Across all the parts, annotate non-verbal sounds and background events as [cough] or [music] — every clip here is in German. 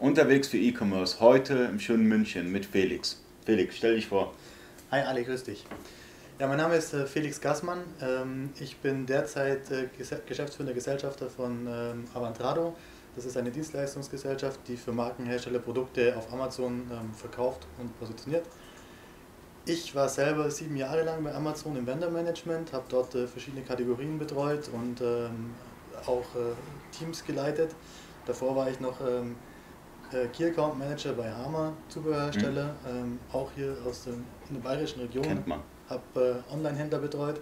Unterwegs für E-Commerce, heute im schönen München mit Felix. Felix, stell dich vor. Hi Ali, grüß dich. Ja, mein Name ist äh, Felix Gassmann. Ähm, ich bin derzeit äh, geschäftsführender Gesellschafter von ähm, Avantrado. Das ist eine Dienstleistungsgesellschaft, die für Markenhersteller Produkte auf Amazon ähm, verkauft und positioniert. Ich war selber sieben Jahre lang bei Amazon im Vendor Management, habe dort äh, verschiedene Kategorien betreut und auch Teams geleitet. Davor war ich noch äh, Key Account Manager bei Hama, Zubehörhersteller, mhm. ähm, auch hier aus in der bayerischen Region. Kennt man. Habe äh, Online-Händler betreut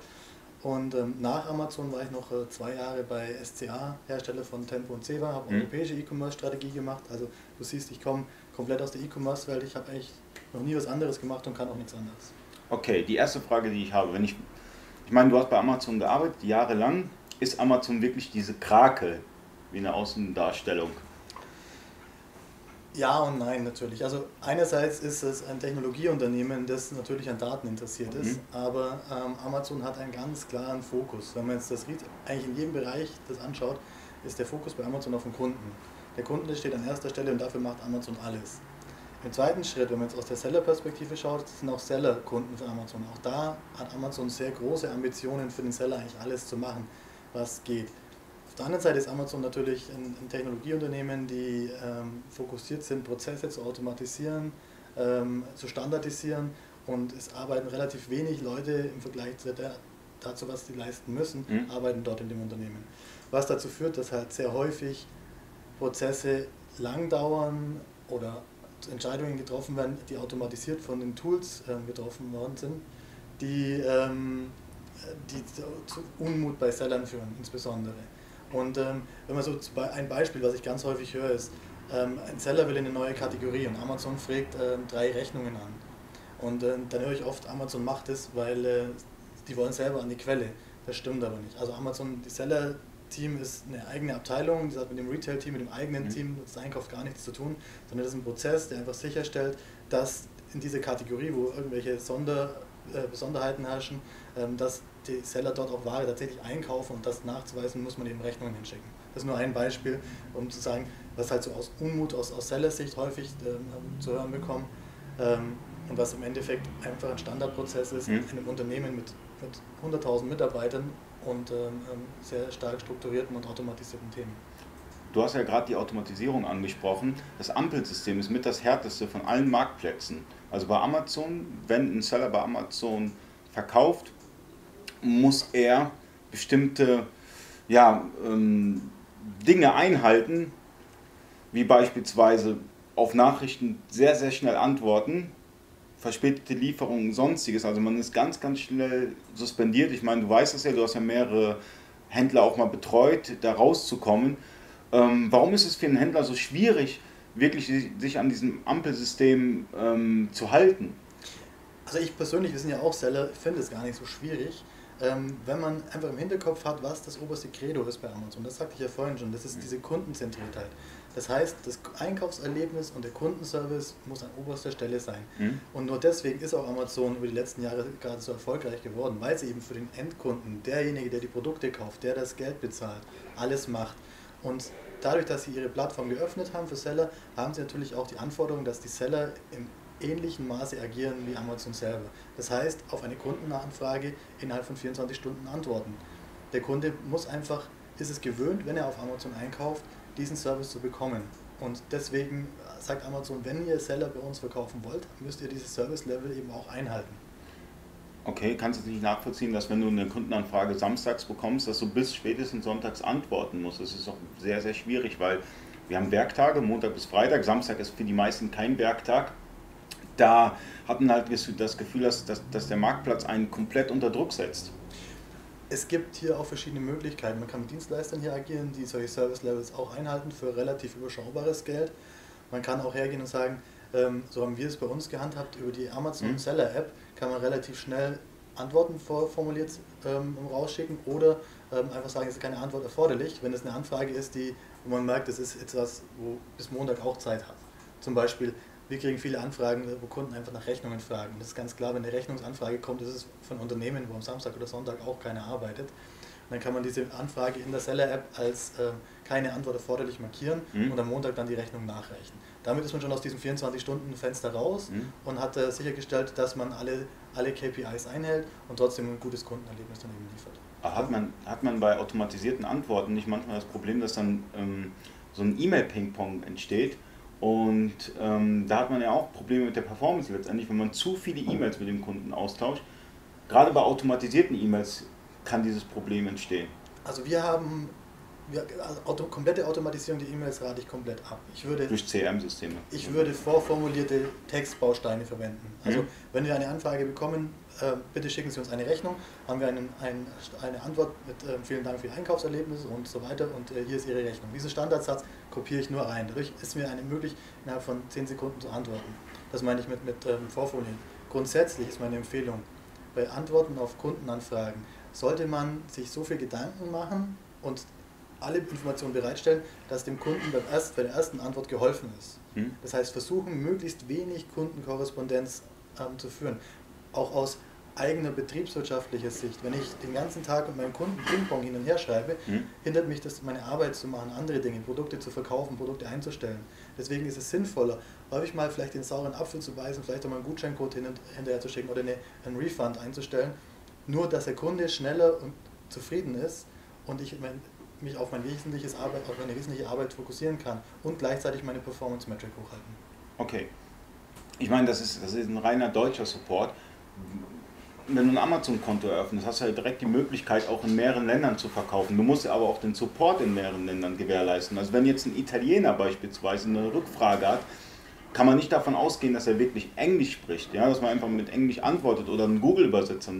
und ähm, nach Amazon war ich noch äh, zwei Jahre bei SCA, Hersteller von Tempo und Ceva, habe mhm. europäische E-Commerce-Strategie gemacht. Also du siehst, ich komme komplett aus der E-Commerce-Welt. Ich habe eigentlich noch nie was anderes gemacht und kann auch nichts anderes. Okay, die erste Frage, die ich habe, wenn ich, ich meine, du hast bei Amazon gearbeitet, jahrelang. Ist Amazon wirklich diese Krake wie eine Außendarstellung? Ja und nein natürlich. Also einerseits ist es ein Technologieunternehmen, das natürlich an Daten interessiert ist, mhm. aber ähm, Amazon hat einen ganz klaren Fokus. Wenn man jetzt das eigentlich in jedem Bereich das anschaut, ist der Fokus bei Amazon auf den Kunden. Der Kunde steht an erster Stelle und dafür macht Amazon alles. Im zweiten Schritt, wenn man jetzt aus der Seller-Perspektive schaut, sind auch Seller Kunden für Amazon. Auch da hat Amazon sehr große Ambitionen für den Seller eigentlich alles zu machen, was geht. Auf der anderen Seite ist Amazon natürlich ein, ein Technologieunternehmen, die ähm, fokussiert sind, Prozesse zu automatisieren, ähm, zu standardisieren und es arbeiten relativ wenig Leute im Vergleich zu der, dazu, was sie leisten müssen, mhm. arbeiten dort in dem Unternehmen. Was dazu führt, dass halt sehr häufig Prozesse lang dauern oder Entscheidungen getroffen werden, die automatisiert von den Tools ähm, getroffen worden sind, die, ähm, die zu, zu Unmut bei Sellern führen, insbesondere. Und ähm, wenn man so ein Beispiel, was ich ganz häufig höre, ist, ähm, ein Seller will in eine neue Kategorie und Amazon fragt äh, drei Rechnungen an. Und äh, dann höre ich oft, Amazon macht es, weil äh, die wollen selber an die Quelle. Das stimmt aber nicht. Also Amazon, die Seller-Team ist eine eigene Abteilung, die hat mit dem Retail-Team, mit dem eigenen mhm. Team des Einkaufs gar nichts zu tun, sondern das ist ein Prozess, der einfach sicherstellt, dass in dieser Kategorie, wo irgendwelche Sonder, äh, Besonderheiten herrschen, ähm, dass die Seller dort auch Ware tatsächlich einkaufen und das nachzuweisen, muss man eben Rechnungen hinschicken. Das ist nur ein Beispiel, um zu sagen, was halt so aus Unmut, aus, aus Sellersicht häufig ähm, zu hören bekommen ähm, und was im Endeffekt einfach ein Standardprozess ist mhm. in einem Unternehmen mit, mit 100.000 Mitarbeitern und ähm, ähm, sehr stark strukturierten und automatisierten Themen. Du hast ja gerade die Automatisierung angesprochen. Das Ampelsystem ist mit das härteste von allen Marktplätzen. Also bei Amazon, wenn ein Seller bei Amazon verkauft, muss er bestimmte ja, ähm, Dinge einhalten, wie beispielsweise auf Nachrichten sehr, sehr schnell antworten, verspätete Lieferungen, sonstiges. Also man ist ganz, ganz schnell suspendiert. Ich meine, du weißt es ja, du hast ja mehrere Händler auch mal betreut, da rauszukommen. Ähm, warum ist es für einen Händler so schwierig, wirklich sich an diesem Ampelsystem ähm, zu halten? Also ich persönlich, wir sind ja auch Seller, finde es gar nicht so schwierig ähm, wenn man einfach im Hinterkopf hat, was das oberste Credo ist bei Amazon. Das sagte ich ja vorhin schon, das ist diese Kundenzentriertheit. Das heißt, das Einkaufserlebnis und der Kundenservice muss an oberster Stelle sein. Mhm. Und nur deswegen ist auch Amazon über die letzten Jahre gerade so erfolgreich geworden, weil sie eben für den Endkunden, derjenige, der die Produkte kauft, der das Geld bezahlt, alles macht. Und dadurch, dass sie ihre Plattform geöffnet haben für Seller, haben sie natürlich auch die Anforderung, dass die Seller im ähnlichen Maße agieren wie Amazon selber. Das heißt, auf eine Kundenanfrage innerhalb von 24 Stunden antworten. Der Kunde muss einfach, ist es gewöhnt, wenn er auf Amazon einkauft, diesen Service zu bekommen. Und deswegen sagt Amazon, wenn ihr Seller bei uns verkaufen wollt, müsst ihr dieses Service-Level eben auch einhalten. Okay, kannst du nicht nachvollziehen, dass wenn du eine Kundenanfrage samstags bekommst, dass du bis spätestens sonntags antworten musst? Das ist auch sehr, sehr schwierig, weil wir haben Werktage, Montag bis Freitag, Samstag ist für die meisten kein Werktag da hat man halt das Gefühl, dass, dass, dass der Marktplatz einen komplett unter Druck setzt. Es gibt hier auch verschiedene Möglichkeiten. Man kann mit Dienstleistern hier agieren, die solche Service-Levels auch einhalten für relativ überschaubares Geld. Man kann auch hergehen und sagen, ähm, so haben wir es bei uns gehandhabt, über die Amazon mhm. Seller App kann man relativ schnell Antworten formuliert ähm, rausschicken oder ähm, einfach sagen, es ist keine Antwort erforderlich, wenn es eine Anfrage ist, die, wo man merkt, es ist etwas, wo bis Montag auch Zeit hat. Zum Beispiel, wir kriegen viele Anfragen, wo Kunden einfach nach Rechnungen fragen. Das ist ganz klar, wenn eine Rechnungsanfrage kommt, ist es von Unternehmen, wo am Samstag oder Sonntag auch keiner arbeitet. Und Dann kann man diese Anfrage in der Seller-App als äh, keine Antwort erforderlich markieren mhm. und am Montag dann die Rechnung nachreichen. Damit ist man schon aus diesem 24-Stunden-Fenster raus mhm. und hat äh, sichergestellt, dass man alle, alle KPIs einhält und trotzdem ein gutes Kundenerlebnis dann eben liefert. Hat man, hat man bei automatisierten Antworten nicht manchmal das Problem, dass dann ähm, so ein E-Mail-Ping-Pong entsteht? Und ähm, da hat man ja auch Probleme mit der Performance letztendlich, wenn man zu viele E-Mails mit dem Kunden austauscht. Gerade bei automatisierten E-Mails kann dieses Problem entstehen. Also wir haben wir, also Auto, komplette Automatisierung der E-Mails rate ich komplett ab. Ich würde, Durch CRM-Systeme. Ich würde vorformulierte Textbausteine verwenden. Also mhm. wenn wir eine Anfrage bekommen, äh, bitte schicken Sie uns eine Rechnung, haben wir einen, ein, eine Antwort mit äh, vielen Dank für Ihr Einkaufserlebnis und so weiter und äh, hier ist Ihre Rechnung. Diesen Standardsatz kopiere ich nur rein. Dadurch ist mir eine möglich, innerhalb von 10 Sekunden zu antworten. Das meine ich mit, mit ähm, Vorfolien. Grundsätzlich ist meine Empfehlung, bei Antworten auf Kundenanfragen sollte man sich so viel Gedanken machen und alle Informationen bereitstellen, dass dem Kunden beim erst, bei der ersten Antwort geholfen ist. Hm. Das heißt, versuchen, möglichst wenig Kundenkorrespondenz ähm, zu führen. Auch aus eigener betriebswirtschaftlicher Sicht. Wenn ich den ganzen Tag mit meinem Kunden Ping-Pong hin und her schreibe, hm. hindert mich das, meine Arbeit zu machen, andere Dinge, Produkte zu verkaufen, Produkte einzustellen. Deswegen ist es sinnvoller, häufig mal vielleicht den sauren Apfel zu beißen, vielleicht auch mal einen Gutscheincode hin und, hinterher zu schicken oder eine, einen Refund einzustellen. Nur, dass der Kunde schneller und zufrieden ist und ich mein, mich auf, mein wesentliches Arbeit, auf meine wesentliche Arbeit fokussieren kann und gleichzeitig meine Performance-Metric hochhalten. Okay. Ich meine, das ist, das ist ein reiner deutscher Support. Wenn du ein Amazon-Konto eröffnest, hast du ja direkt die Möglichkeit, auch in mehreren Ländern zu verkaufen. Du musst ja aber auch den Support in mehreren Ländern gewährleisten. Also wenn jetzt ein Italiener beispielsweise eine Rückfrage hat, kann man nicht davon ausgehen, dass er wirklich Englisch spricht, ja, dass man einfach mit Englisch antwortet oder einen Google-Übersetzer.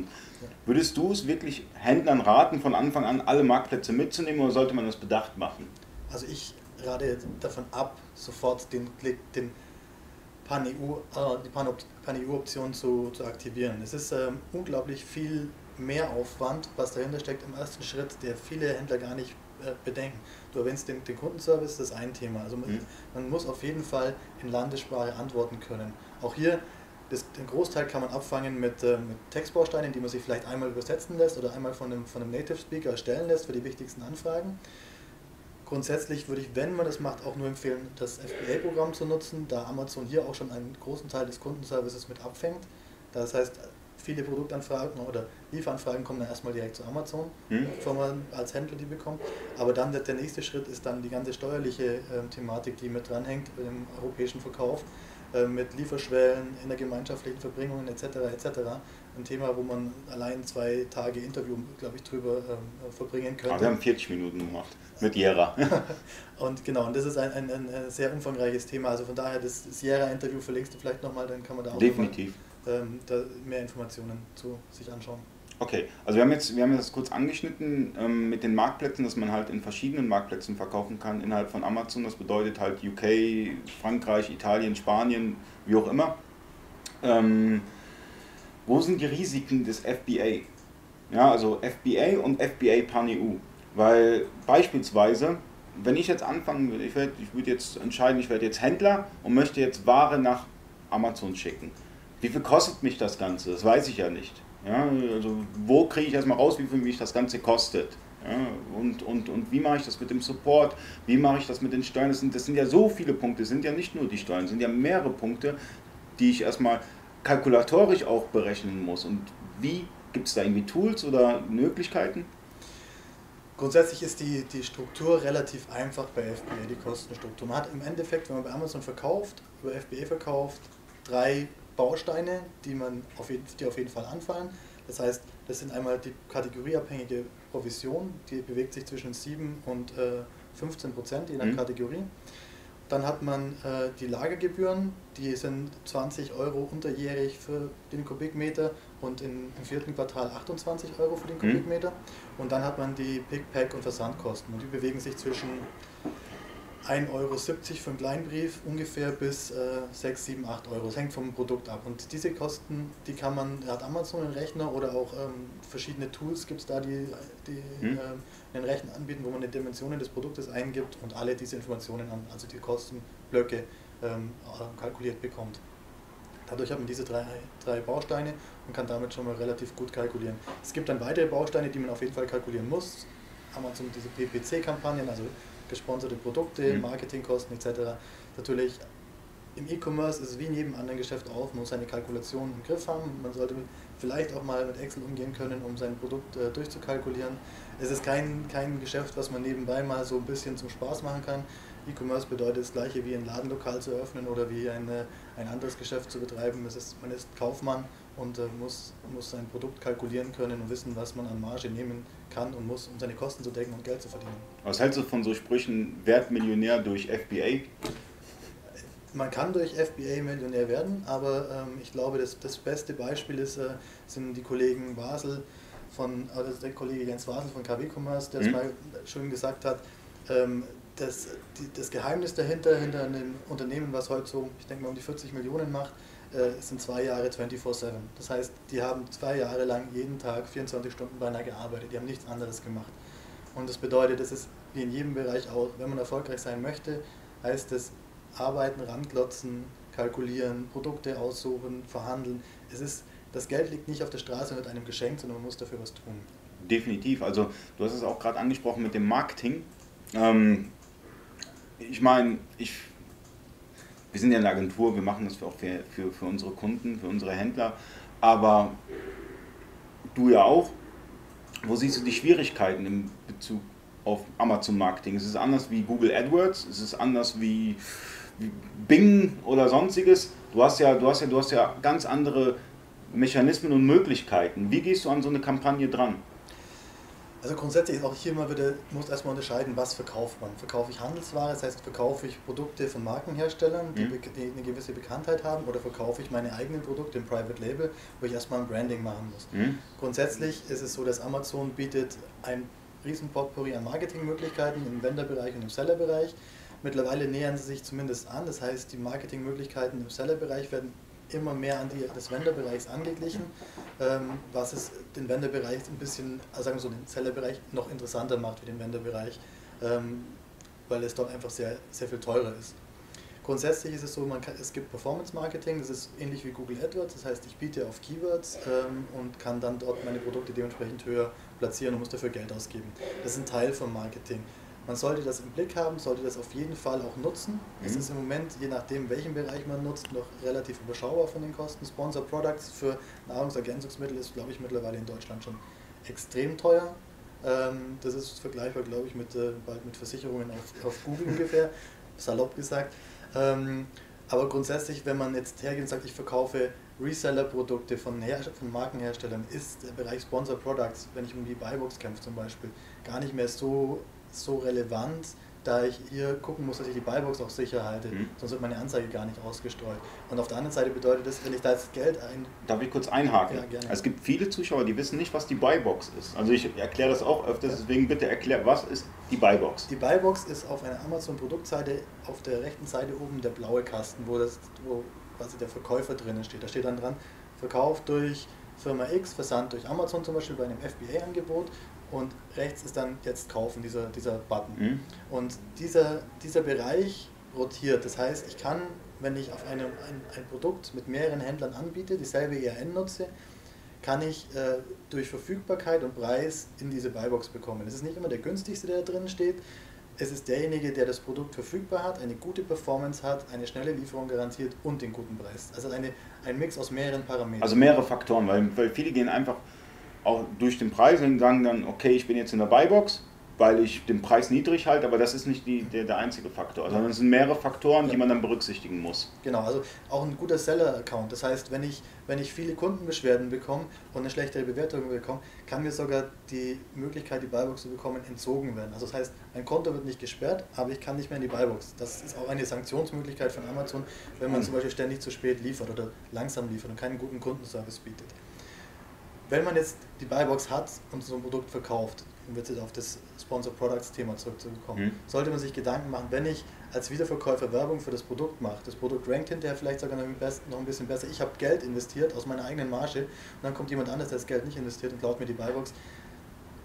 Würdest du es wirklich Händlern raten, von Anfang an alle Marktplätze mitzunehmen oder sollte man das bedacht machen? Also ich rate davon ab, sofort den, den Pan-EU, äh, die Pan-EU-Option zu, zu aktivieren. Es ist ähm, unglaublich viel mehr Aufwand, was dahinter steckt im ersten Schritt, der viele Händler gar nicht äh, bedenken. Du erwähnst den, den Kundenservice, das ist ein Thema. Also man, mhm. man, muss auf jeden Fall in Landessprache antworten können. Auch hier, das, den Großteil kann man abfangen mit, äh, mit Textbausteinen, die man sich vielleicht einmal übersetzen lässt oder einmal von einem, von einem Native Speaker erstellen lässt für die wichtigsten Anfragen. Grundsätzlich würde ich, wenn man das macht, auch nur empfehlen, das FBA-Programm zu nutzen, da Amazon hier auch schon einen großen Teil des Kundenservices mit abfängt. Das heißt, viele Produktanfragen oder Lieferanfragen kommen dann erstmal direkt zu Amazon, hm. bevor man als Händler die bekommt. Aber dann der, der nächste Schritt ist dann die ganze steuerliche äh, Thematik, die mit dranhängt im europäischen Verkauf, mit Lieferschwellen, in der gemeinschaftlichen Verbringungen etc. etc. Ein Thema, wo man allein zwei Tage Interview, glaube ich, drüber äh, verbringen könnte. Aber wir haben 40 Minuten gemacht mit Jera. [laughs] und genau, und das ist ein, ein, ein, sehr umfangreiches Thema. Also von daher, das, das Jera-Interview verlinkst du vielleicht nochmal, dann kann man da auch Definitiv ähm, da mehr Informationen zu sich anschauen. Okay, also wir haben jetzt, wir haben das kurz angeschnitten ähm, mit den Marktplätzen, dass man halt in verschiedenen Marktplätzen verkaufen kann innerhalb von Amazon. Das bedeutet halt UK, Frankreich, Italien, Spanien, wie auch immer. Ähm, wo sind die Risiken des FBA? Ja, also FBA und FBA Pan-EU. Weil beispielsweise, wenn ich jetzt anfangen würde, ich, ich würde jetzt entscheiden, ich werde jetzt Händler und möchte jetzt Ware nach Amazon schicken wie viel kostet mich das Ganze? Das weiß ich ja nicht. Ja, also wo kriege ich erstmal raus, wie viel mich das Ganze kostet? Ja, und, und, und wie mache ich das mit dem Support? Wie mache ich das mit den Steuern? Das sind, das sind ja so viele Punkte, das sind ja nicht nur die Steuern, das sind ja mehrere Punkte, die ich erstmal kalkulatorisch auch berechnen muss. Und wie gibt es da irgendwie Tools oder Möglichkeiten? Grundsätzlich ist die, die Struktur relativ einfach bei FBA, die Kostenstruktur. Man hat im Endeffekt, wenn man bei Amazon verkauft, über FBA verkauft, drei Bausteine, die, man auf jeden, die auf jeden Fall anfallen. Das heißt, das sind einmal die kategorieabhängige Provision, die bewegt sich zwischen 7 und äh, 15 Prozent je nach mhm. Kategorie. Dann hat man äh, die Lagergebühren, die sind 20 Euro unterjährig für den Kubikmeter und in, im vierten Quartal 28 Euro für den mhm. Kubikmeter. Mhm. Und dann hat man die Pick, Pack und Versandkosten und die bewegen sich zwischen 1,70 Euro für einen Kleinbrief ungefähr bis äh, 6, 7, 8 Euro. Das hängt vom Produkt ab. Und diese Kosten, die kann man, hat Amazon einen Rechner oder auch ähm, verschiedene Tools gibt es da, die, die hm. äh, einen Rechner anbieten, wo man die Dimensionen des Produktes eingibt und alle diese Informationen, an, also die Kostenblöcke, ähm, kalkuliert bekommt. Dadurch hat man diese drei, drei Bausteine und kann damit schon mal relativ gut kalkulieren. Es gibt dann weitere Bausteine, die man auf jeden Fall kalkulieren muss. Amazon diese PPC-Kampagnen, also gesponserte Produkte, mhm. Marketingkosten etc. Natürlich im E-Commerce ist es wie in jedem anderen Geschäft auch, man muss seine Kalkulation im Griff haben. Man sollte vielleicht auch mal mit Excel umgehen können, um sein Produkt äh, durchzukalkulieren. Es ist kein, kein Geschäft, was man nebenbei mal so ein bisschen zum Spaß machen kann. E-Commerce bedeutet das gleiche wie ein Ladenlokal zu öffnen oder wie eine, ein anderes Geschäft zu betreiben. Ist, man ist Kaufmann und äh, muss, muss sein Produkt kalkulieren können und wissen, was man an Marge nehmen kann und muss, um seine Kosten zu decken und Geld zu verdienen. Was hältst du von so Sprüchen, Wertmillionär durch FBA? Man kann durch FBA Millionär werden, aber ähm, ich glaube, das, das beste Beispiel ist, äh, sind die Kollegen Basel von, also der Kollege Jens Wasel von KW Commerce, der es mhm. mal schön gesagt hat, ähm, das, die, das Geheimnis dahinter, hinter einem Unternehmen, was heute so, ich denke mal, um die 40 Millionen macht, äh, sind zwei Jahre 24-7. Das heißt, die haben zwei Jahre lang jeden Tag 24 Stunden beinahe gearbeitet, die haben nichts anderes gemacht. Und das bedeutet, das ist wie in jedem Bereich auch, wenn man erfolgreich sein möchte, heißt es arbeiten, ranklotzen, kalkulieren, Produkte aussuchen, verhandeln. Es ist, das Geld liegt nicht auf der Straße und wird einem geschenkt, sondern man muss dafür was tun. Definitiv. Also du hast es auch gerade angesprochen mit dem Marketing. Ähm, ich meine, ich, wir sind ja eine Agentur, wir machen das auch für, für, für unsere Kunden, für unsere Händler, aber du ja auch. Wo siehst du die Schwierigkeiten im Bezug auf Amazon Marketing? Ist es anders wie Google AdWords? Ist es anders wie, wie Bing oder sonstiges? Du hast ja, du hast ja, du hast ja ganz andere Mechanismen und Möglichkeiten. Wie gehst du an so eine Kampagne dran? Also grundsätzlich ist auch hier mal wieder, muss erstmal unterscheiden, was verkauft man. Verkaufe ich Handelsware, das heißt, verkaufe ich Produkte von Markenherstellern, die, mhm. die eine gewisse Bekanntheit haben, oder verkaufe ich meine eigenen Produkte im Private Label, wo ich erstmal ein Branding machen muss. Mhm. Grundsätzlich ist es so, dass Amazon bietet ein riesen Potpourri an Marketingmöglichkeiten im Vendor-Bereich und im Seller-Bereich. Mittlerweile nähern sie sich zumindest an, das heißt, die Marketingmöglichkeiten im Seller-Bereich werden immer mehr an die des Vendor-Bereichs angeglichen, ähm, was es den Vendor-Bereich ein bisschen, also sagen wir so, den Seller-Bereich noch interessanter macht wie den Vendor-Bereich, ähm, weil es dort einfach sehr, sehr viel teurer ist. Grundsätzlich ist es so, kann, es gibt Performance-Marketing, das ist ähnlich wie Google AdWords, das heißt, ich biete auf Keywords ähm, und kann dann dort meine Produkte dementsprechend höher platzieren und muss dafür Geld ausgeben. Das ist ein Teil vom Marketing. Man sollte das im Blick haben, sollte das auf jeden Fall auch nutzen. Mhm. Es ist im Moment, je nachdem welchen Bereich man nutzt, noch relativ überschaubar von den Kosten. Sponsor Products für Nahrungsergänzungsmittel ist, glaube ich, mittlerweile in Deutschland schon extrem teuer. Ähm, das ist vergleichbar, glaube ich, mit, äh, bald mit Versicherungen auf, auf Google [laughs] ungefähr, salopp gesagt. Ähm, aber grundsätzlich, wenn man jetzt hergeht und sagt, ich verkaufe Reseller-Produkte von, von Markenherstellern, ist der Bereich Sponsor Products, wenn ich um die Buybox kämpfe zum Beispiel, gar nicht mehr so so relevant, da ich hier gucken muss, dass ich die Buybox auch sicher halte, mhm. sonst wird meine Anzeige gar nicht ausgestreut. Und auf der anderen Seite bedeutet das, wenn ich da jetzt Geld ein... Darf ich kurz einhaken? Ja, gerne. Es gibt viele Zuschauer, die wissen nicht, was die Buybox ist. Also ich erkläre das auch öfters, deswegen bitte erklär, was ist die Buybox? Die Buybox ist auf einer Amazon-Produktseite auf der rechten Seite oben der blaue Kasten, wo, das, wo quasi der Verkäufer drinnen steht. Da steht dann dran, verkauft durch Firma X, Versand durch Amazon zum Beispiel bei einem FBA-Angebot und rechts ist dann jetzt kaufen, dieser, dieser Button. Mhm. Und dieser, dieser Bereich rotiert. Das heißt, ich kann, wenn ich auf einem, ein, ein Produkt mit mehreren Händlern anbiete, dieselbe ERN nutze, kann ich äh, durch Verfügbarkeit und Preis in diese Buybox bekommen. Es ist nicht immer der günstigste, der da drin steht. Es ist derjenige, der das Produkt verfügbar hat, eine gute Performance hat, eine schnelle Lieferung garantiert und den guten Preis. Also eine, ein Mix aus mehreren Parametern. Also mehrere Faktoren, weil, weil viele gehen einfach auch durch den Preis und sagen dann, okay, ich bin jetzt in der Buybox, weil ich den Preis niedrig halte, aber das ist nicht die, der, der einzige Faktor, sondern es sind mehrere Faktoren, die man dann berücksichtigen muss. Genau, also auch ein guter Seller-Account. Das heißt, wenn ich, wenn ich viele Kundenbeschwerden bekomme und eine schlechtere Bewertung bekomme, kann mir sogar die Möglichkeit, die Buybox zu bekommen, entzogen werden. Also das heißt, mein Konto wird nicht gesperrt, aber ich kann nicht mehr in die Buybox. Das ist auch eine Sanktionsmöglichkeit von Amazon, wenn man mhm. zum Beispiel ständig zu spät liefert oder langsam liefert und keinen guten Kundenservice bietet wenn man jetzt die Buybox hat und so ein Produkt verkauft, um jetzt auf das Sponsor Products Thema zurückzukommen, mhm. sollte man sich Gedanken machen, wenn ich als Wiederverkäufer Werbung für das Produkt mache, das Produkt rankt hinterher vielleicht sogar noch ein bisschen besser, ich habe Geld investiert aus meiner eigenen Marge und dann kommt jemand anders, der das Geld nicht investiert und klaut mir die Buybox,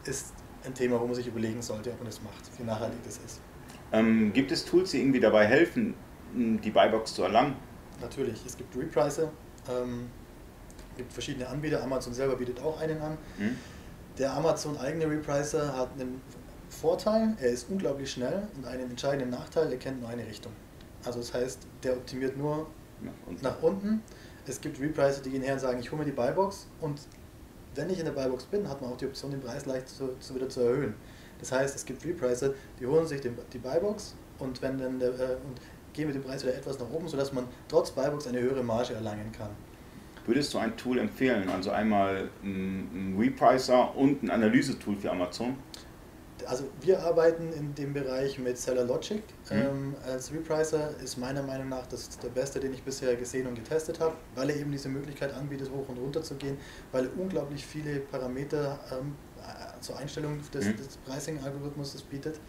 ist ein Thema, wo man sich überlegen sollte, ob man das macht, wie nachhaltig das ist. Ähm, gibt es Tools, die irgendwie dabei helfen, die Buybox zu erlangen? Natürlich, es gibt Repricer, Ähm, gibt verschiedene Anbieter, Amazon selber bietet auch einen an. Mhm. Der Amazon eigene Repricer hat einen Vorteil, er ist unglaublich schnell und einen entscheidenden Nachteil, er kennt nur eine Richtung. Also das heißt, der optimiert nur nach unten. Nach unten. Es gibt Repricer, die gehen her und sagen, ich hole mir die Buybox und wenn ich in der Buybox bin, hat man auch die Option, den Preis leicht zu, zu wieder zu erhöhen. Das heißt, es gibt Repricer, die holen sich den, die Buybox und, wenn dann der, äh, und gehen mit dem Preis wieder etwas nach oben, sodass man trotz Buybox eine höhere Marge erlangen kann. Würdest du ein Tool empfehlen? Also einmal ein Repricer und ein Analysetool für Amazon? Also wir arbeiten in dem Bereich mit Seller Logic. Mhm. Ähm, als Repricer ist meiner Meinung nach das der beste, den ich bisher gesehen und getestet habe, weil er eben diese Möglichkeit anbietet, hoch und runter zu gehen, weil er unglaublich viele Parameter ähm, äh, zur Einstellung des, mhm. des Pricing-Algorithmus bietet.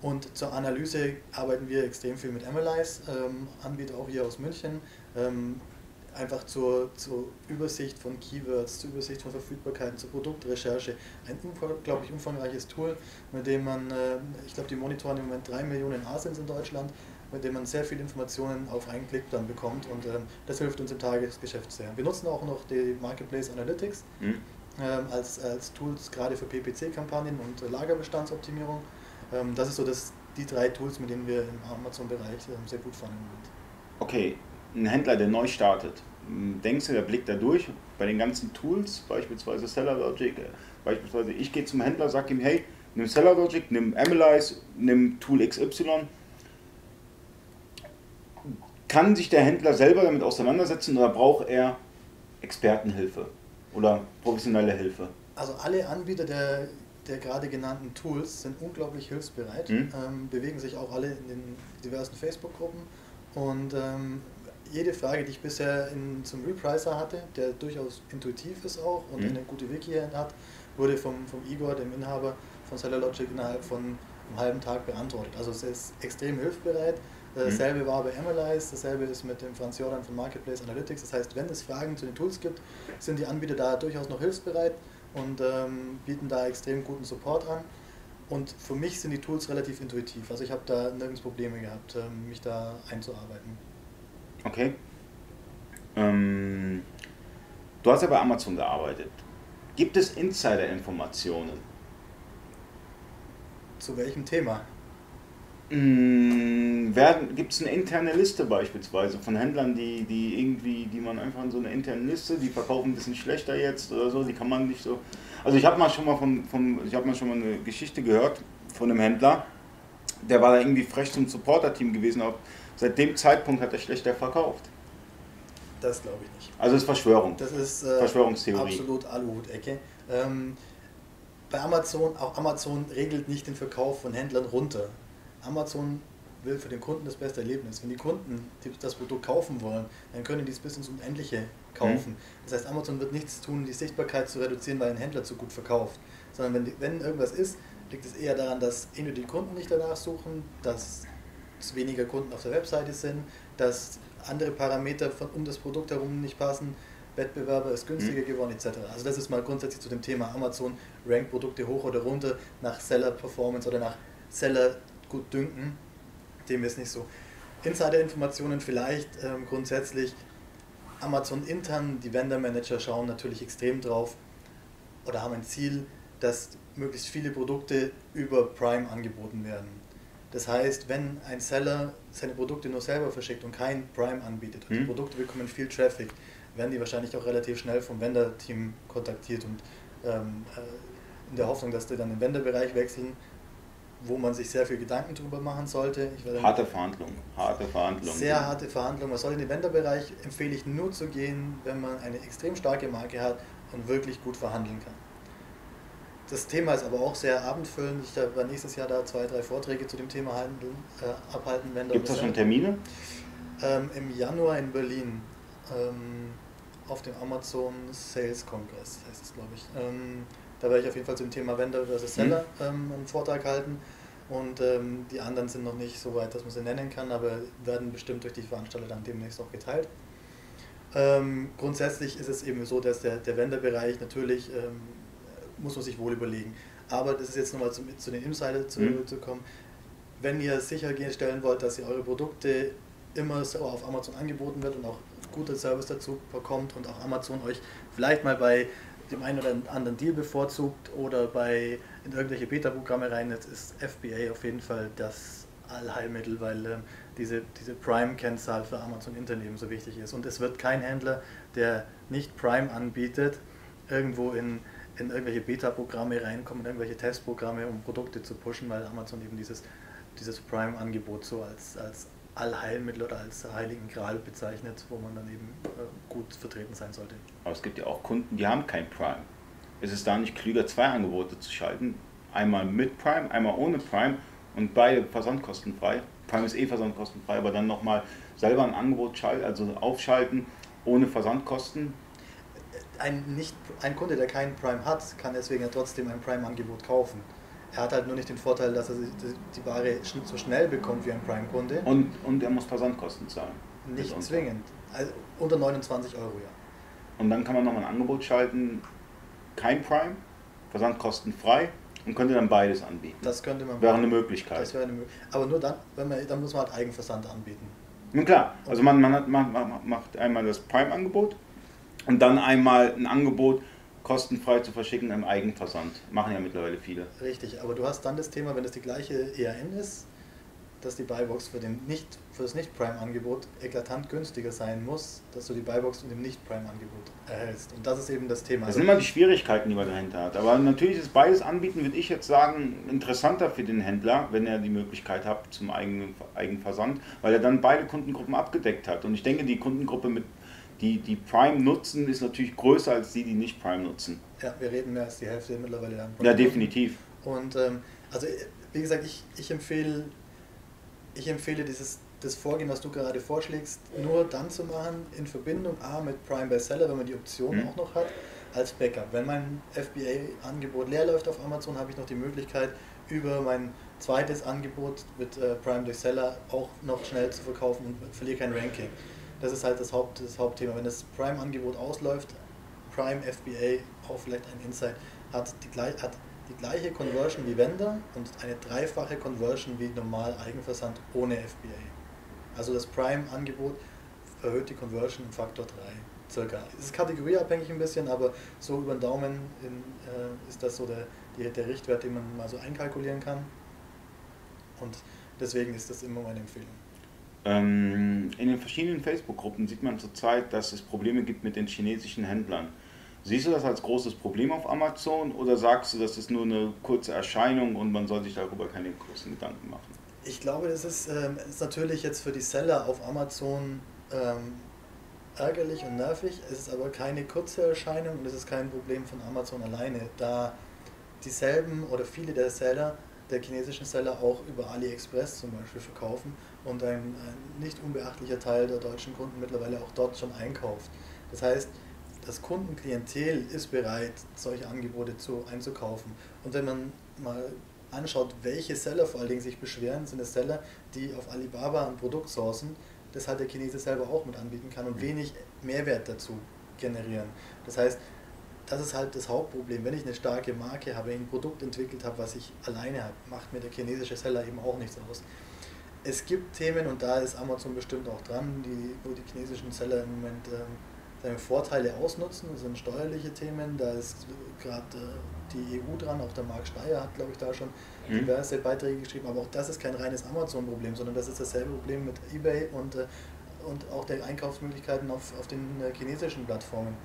Und zur Analyse arbeiten wir extrem viel mit Analyze, ähm, Anbieter auch hier aus München. Ähm, einfach zur, zur Übersicht von Keywords, zur Übersicht von Verfügbarkeiten, zur Produktrecherche. Ein unglaublich umfangreiches Tool, mit dem man, äh, ich glaube, die monitoren im Moment drei Millionen Asins in Deutschland, mit dem man sehr viele Informationen auf einen Klick dann bekommt und ähm, das hilft uns im Tagesgeschäft sehr. Wir nutzen auch noch die Marketplace Analytics mhm. ähm, als, als Tools gerade für PPC-Kampagnen und Lagerbestandsoptimierung. Ähm, das ist so das, die drei Tools, mit denen wir im Amazon-Bereich ähm, sehr gut fahren. Okay, ein Händler, der neu startet, denkst du, der blickt da durch bei den ganzen Tools, beispielsweise Seller Logic, äh, beispielsweise ich gehe zum Händler, sage ihm, hey, nimm Seller Logic, nimm Analyze, nimm Tool XY. Kann sich der Händler selber damit auseinandersetzen oder braucht er Expertenhilfe oder professionelle Hilfe? Also alle Anbieter der, der gerade genannten Tools sind unglaublich hilfsbereit, hm? ähm, bewegen sich auch alle in den diversen Facebook-Gruppen und ähm, jede Frage, die ich bisher in, zum Repricer hatte, der durchaus intuitiv ist auch und mhm. eine gute Wiki hat, wurde vom, vom Igor, dem Inhaber von SellerLogic, innerhalb von einem halben Tag beantwortet. Also es ist extrem hilfsbereit. Mhm. Dasselbe war bei Analyze, dasselbe ist mit dem Franz Jordan von Marketplace Analytics. Das heißt, wenn es Fragen zu den Tools gibt, sind die Anbieter da durchaus noch hilfsbereit und ähm, bieten da extrem guten Support an. Und für mich sind die Tools relativ intuitiv. Also ich habe da nirgends Probleme gehabt, ähm, mich da einzuarbeiten. Okay. Ähm, du hast ja bei Amazon gearbeitet. Gibt es Insider-Informationen? Zu welchem Thema? Mm, Gibt es eine interne Liste beispielsweise von Händlern, die, die irgendwie, die man einfach in so eine interne Liste, die verkaufen ein bisschen schlechter jetzt oder so, die kann man nicht so. Also ich habe mal schon mal von, von ich habe mal schon mal eine Geschichte gehört von einem Händler, der war da irgendwie frech zum Supporter-Team gewesen, aber seit dem Zeitpunkt hat er schlechter verkauft. Das glaube ich nicht. Also ist Verschwörung. Das ist äh, Verschwörungstheorie. Absolut Aluhut-Ecke. Ähm, bei Amazon, auch Amazon regelt nicht den Verkauf von Händlern runter. Amazon will für den Kunden das beste Erlebnis. Wenn die Kunden das Produkt kaufen wollen, dann können die es bis ins Unendliche kaufen. Mhm. Das heißt, Amazon wird nichts tun, die Sichtbarkeit zu reduzieren, weil ein Händler zu gut verkauft. Sondern wenn, die, wenn irgendwas ist, liegt es eher daran, dass die Kunden nicht danach suchen, dass weniger Kunden auf der Webseite sind, dass andere Parameter von, um das Produkt herum nicht passen, Wettbewerber ist günstiger mhm. geworden etc. Also das ist mal grundsätzlich zu dem Thema Amazon, rankt Produkte hoch oder runter nach Seller Performance oder nach Seller gut dünken. Dem ist nicht so. Insider-Informationen vielleicht ähm, grundsätzlich. Amazon intern, die Vendor Manager schauen natürlich extrem drauf oder haben ein Ziel, dass möglichst viele Produkte über Prime angeboten werden. Das heißt, wenn ein Seller seine Produkte nur selber verschickt und kein Prime anbietet und hm. die Produkte bekommen viel Traffic, werden die wahrscheinlich auch relativ schnell vom Vendor-Team kontaktiert und ähm, äh, in der Hoffnung, dass die dann im Vendor-Bereich wechseln, wo man sich sehr viel Gedanken darüber machen sollte. harte Verhandlungen, harte Verhandlungen. Sehr harte Verhandlungen. Man soll in den Vendor-Bereich empfehle ich nur zu gehen, wenn man eine extrem starke Marke hat und wirklich gut verhandeln kann. Das Thema ist aber auch sehr abendfüllend. Ich werde nächstes Jahr da zwei, drei Vorträge zu dem Thema handeln, äh, abhalten. Gibt es da schon Termine? Ähm, Im Januar in Berlin ähm, auf dem Amazon Sales Congress heißt es, glaube ich. Ähm, da werde ich auf jeden Fall zum Thema Vendor versus Seller mhm. einen Vortrag halten. Und ähm, die anderen sind noch nicht so weit, dass man sie nennen kann, aber werden bestimmt durch die Veranstalter dann demnächst auch geteilt. Ähm, grundsätzlich ist es eben so, dass der, der Vendor-Bereich natürlich ähm, muss man sich wohl überlegen. Aber das ist jetzt nochmal zu, zu den Insider zu, mhm. zu kommen. Wenn ihr sicherstellen wollt, dass ihr eure Produkte immer so auf Amazon angeboten wird und auch guter Service dazu bekommt und auch Amazon euch vielleicht mal bei dem einen oder anderen Deal bevorzugt oder bei in irgendwelche Beta-Programme rein, jetzt ist FBA auf jeden Fall das Allheilmittel, weil ähm, diese, diese Prime-Kennzahl für Amazon Internet so wichtig ist. Und es wird kein Händler, der nicht Prime anbietet, irgendwo in, in irgendwelche Beta-Programme reinkommen, irgendwelche Testprogramme, um Produkte zu pushen, weil Amazon eben dieses, dieses Prime-Angebot so als, als Allheilmittel oder als Heiligen Gral bezeichnet, wo man dann eben äh, gut vertreten sein sollte. Aber es gibt ja auch Kunden, die haben kein Prime. Ist es da nicht klüger, zwei Angebote zu schalten? Einmal mit Prime, einmal ohne Prime und beide versandkostenfrei? Prime ist eh versandkostenfrei, aber dann nochmal selber ein Angebot schalten, also aufschalten ohne Versandkosten. Ein, nicht, ein Kunde, der keinen Prime hat, kann deswegen ja trotzdem ein Prime-Angebot kaufen. Er hat halt nur nicht den Vorteil, dass er die Ware so schnell bekommt wie ein Prime-Kunde. Und, und er muss Versandkosten zahlen. Nicht zwingend. Also unter 29 Euro, ja. Und dann kann man nochmal ein Angebot schalten, kein Prime, versandkostenfrei und könnte dann beides anbieten. Das könnte man. Wäre eine Möglichkeit. Das wäre eine Möglichkeit. Aber nur dann, wenn man, dann muss man halt Eigenversand anbieten. Nun klar, also man, man, hat, man macht einmal das Prime-Angebot und dann einmal ein Angebot kostenfrei zu verschicken im Eigenversand. Machen ja mittlerweile viele. Richtig, aber du hast dann das Thema, wenn es die gleiche ERN ist, dass die Buybox für, den nicht, für das Nicht-Prime-Angebot eklatant günstiger sein muss, dass du die Buybox in dem Nicht-Prime-Angebot erhältst. Und das ist eben das Thema. Das sind immer die Schwierigkeiten, die man dahinter hat. Aber natürlich ist beides anbieten, würde ich jetzt sagen, interessanter für den Händler, wenn er die Möglichkeit hat zum eigenen Eigenversand, weil er dann beide Kundengruppen abgedeckt hat. Und ich denke, die Kundengruppe mit die, die Prime nutzen, ist natürlich größer als die, die nicht Prime nutzen. Ja, wir reden mehr als die Hälfte mittlerweile an. Ja, definitiv. Und ähm, also wie gesagt, ich, ich, empfehle, ich empfehle dieses das Vorgehen, was du gerade vorschlägst, nur dann zu machen, in Verbindung A mit Prime Bestseller, wenn man die Option mhm. auch noch hat, als Backup. Wenn mein FBA-Angebot leer läuft auf Amazon, habe ich noch die Möglichkeit, über mein zweites Angebot mit äh, Prime Bestseller auch noch schnell zu verkaufen und verliere kein Ranking. Das ist halt das, Haupt, das Hauptthema. Wenn das Prime-Angebot ausläuft, Prime FBA, auch vielleicht ein Insight, hat die, hat die gleiche Conversion wie Vendor und eine dreifache Conversion wie normal Eigenversand ohne FBA. Also das Prime-Angebot erhöht die Conversion im Faktor 3 circa. Es ist kategorieabhängig ein bisschen, aber so über den Daumen in, äh, ist das so der, die, der Richtwert, den man mal so einkalkulieren kann. Und deswegen ist das immer meine Empfehlung. Ähm, in den verschiedenen Facebook-Gruppen sieht man zurzeit, dass es Probleme gibt mit den chinesischen Händlern. Siehst du das als großes Problem auf Amazon oder sagst du, das ist nur eine kurze Erscheinung und man soll sich darüber keine großen Gedanken machen? Ich glaube, das ist, ähm, ist natürlich jetzt für die Seller auf Amazon ähm, ärgerlich und nervig. Es ist aber keine kurze Erscheinung und es ist kein Problem von Amazon alleine, da dieselben oder viele der Seller, der chinesischen Seller auch über AliExpress zum Beispiel verkaufen und ein, ein nicht unbeachtlicher Teil der deutschen Kunden mittlerweile auch dort schon einkauft. Das heißt, das Kundenklientel ist bereit, solche Angebote zu, einzukaufen. Und wenn man mal anschaut, welche Seller vor allen Dingen sich beschweren, sind es Seller, die auf Alibaba ein Produkt sourcen, das halt der Chinese selber auch mit anbieten kann und mhm. wenig Mehrwert dazu generieren. Das heißt, das ist halt das Hauptproblem. Wenn ich eine starke Marke habe, ein Produkt entwickelt habe, was ich alleine habe, macht mir der chinesische Seller eben auch nichts aus es gibt Themen, und da ist Amazon bestimmt auch dran, die, wo die chinesischen Seller im Moment ähm, seine Vorteile ausnutzen. Das sind steuerliche Themen, da ist gerade äh, die EU dran, auch der Marc Steyer hat, glaube ich, da schon mhm. diverse Beiträge geschrieben, aber auch das ist kein reines Amazon-Problem, sondern das ist dasselbe Problem mit eBay und, äh, und auch der Einkaufsmöglichkeiten auf, auf den äh, chinesischen Plattformen.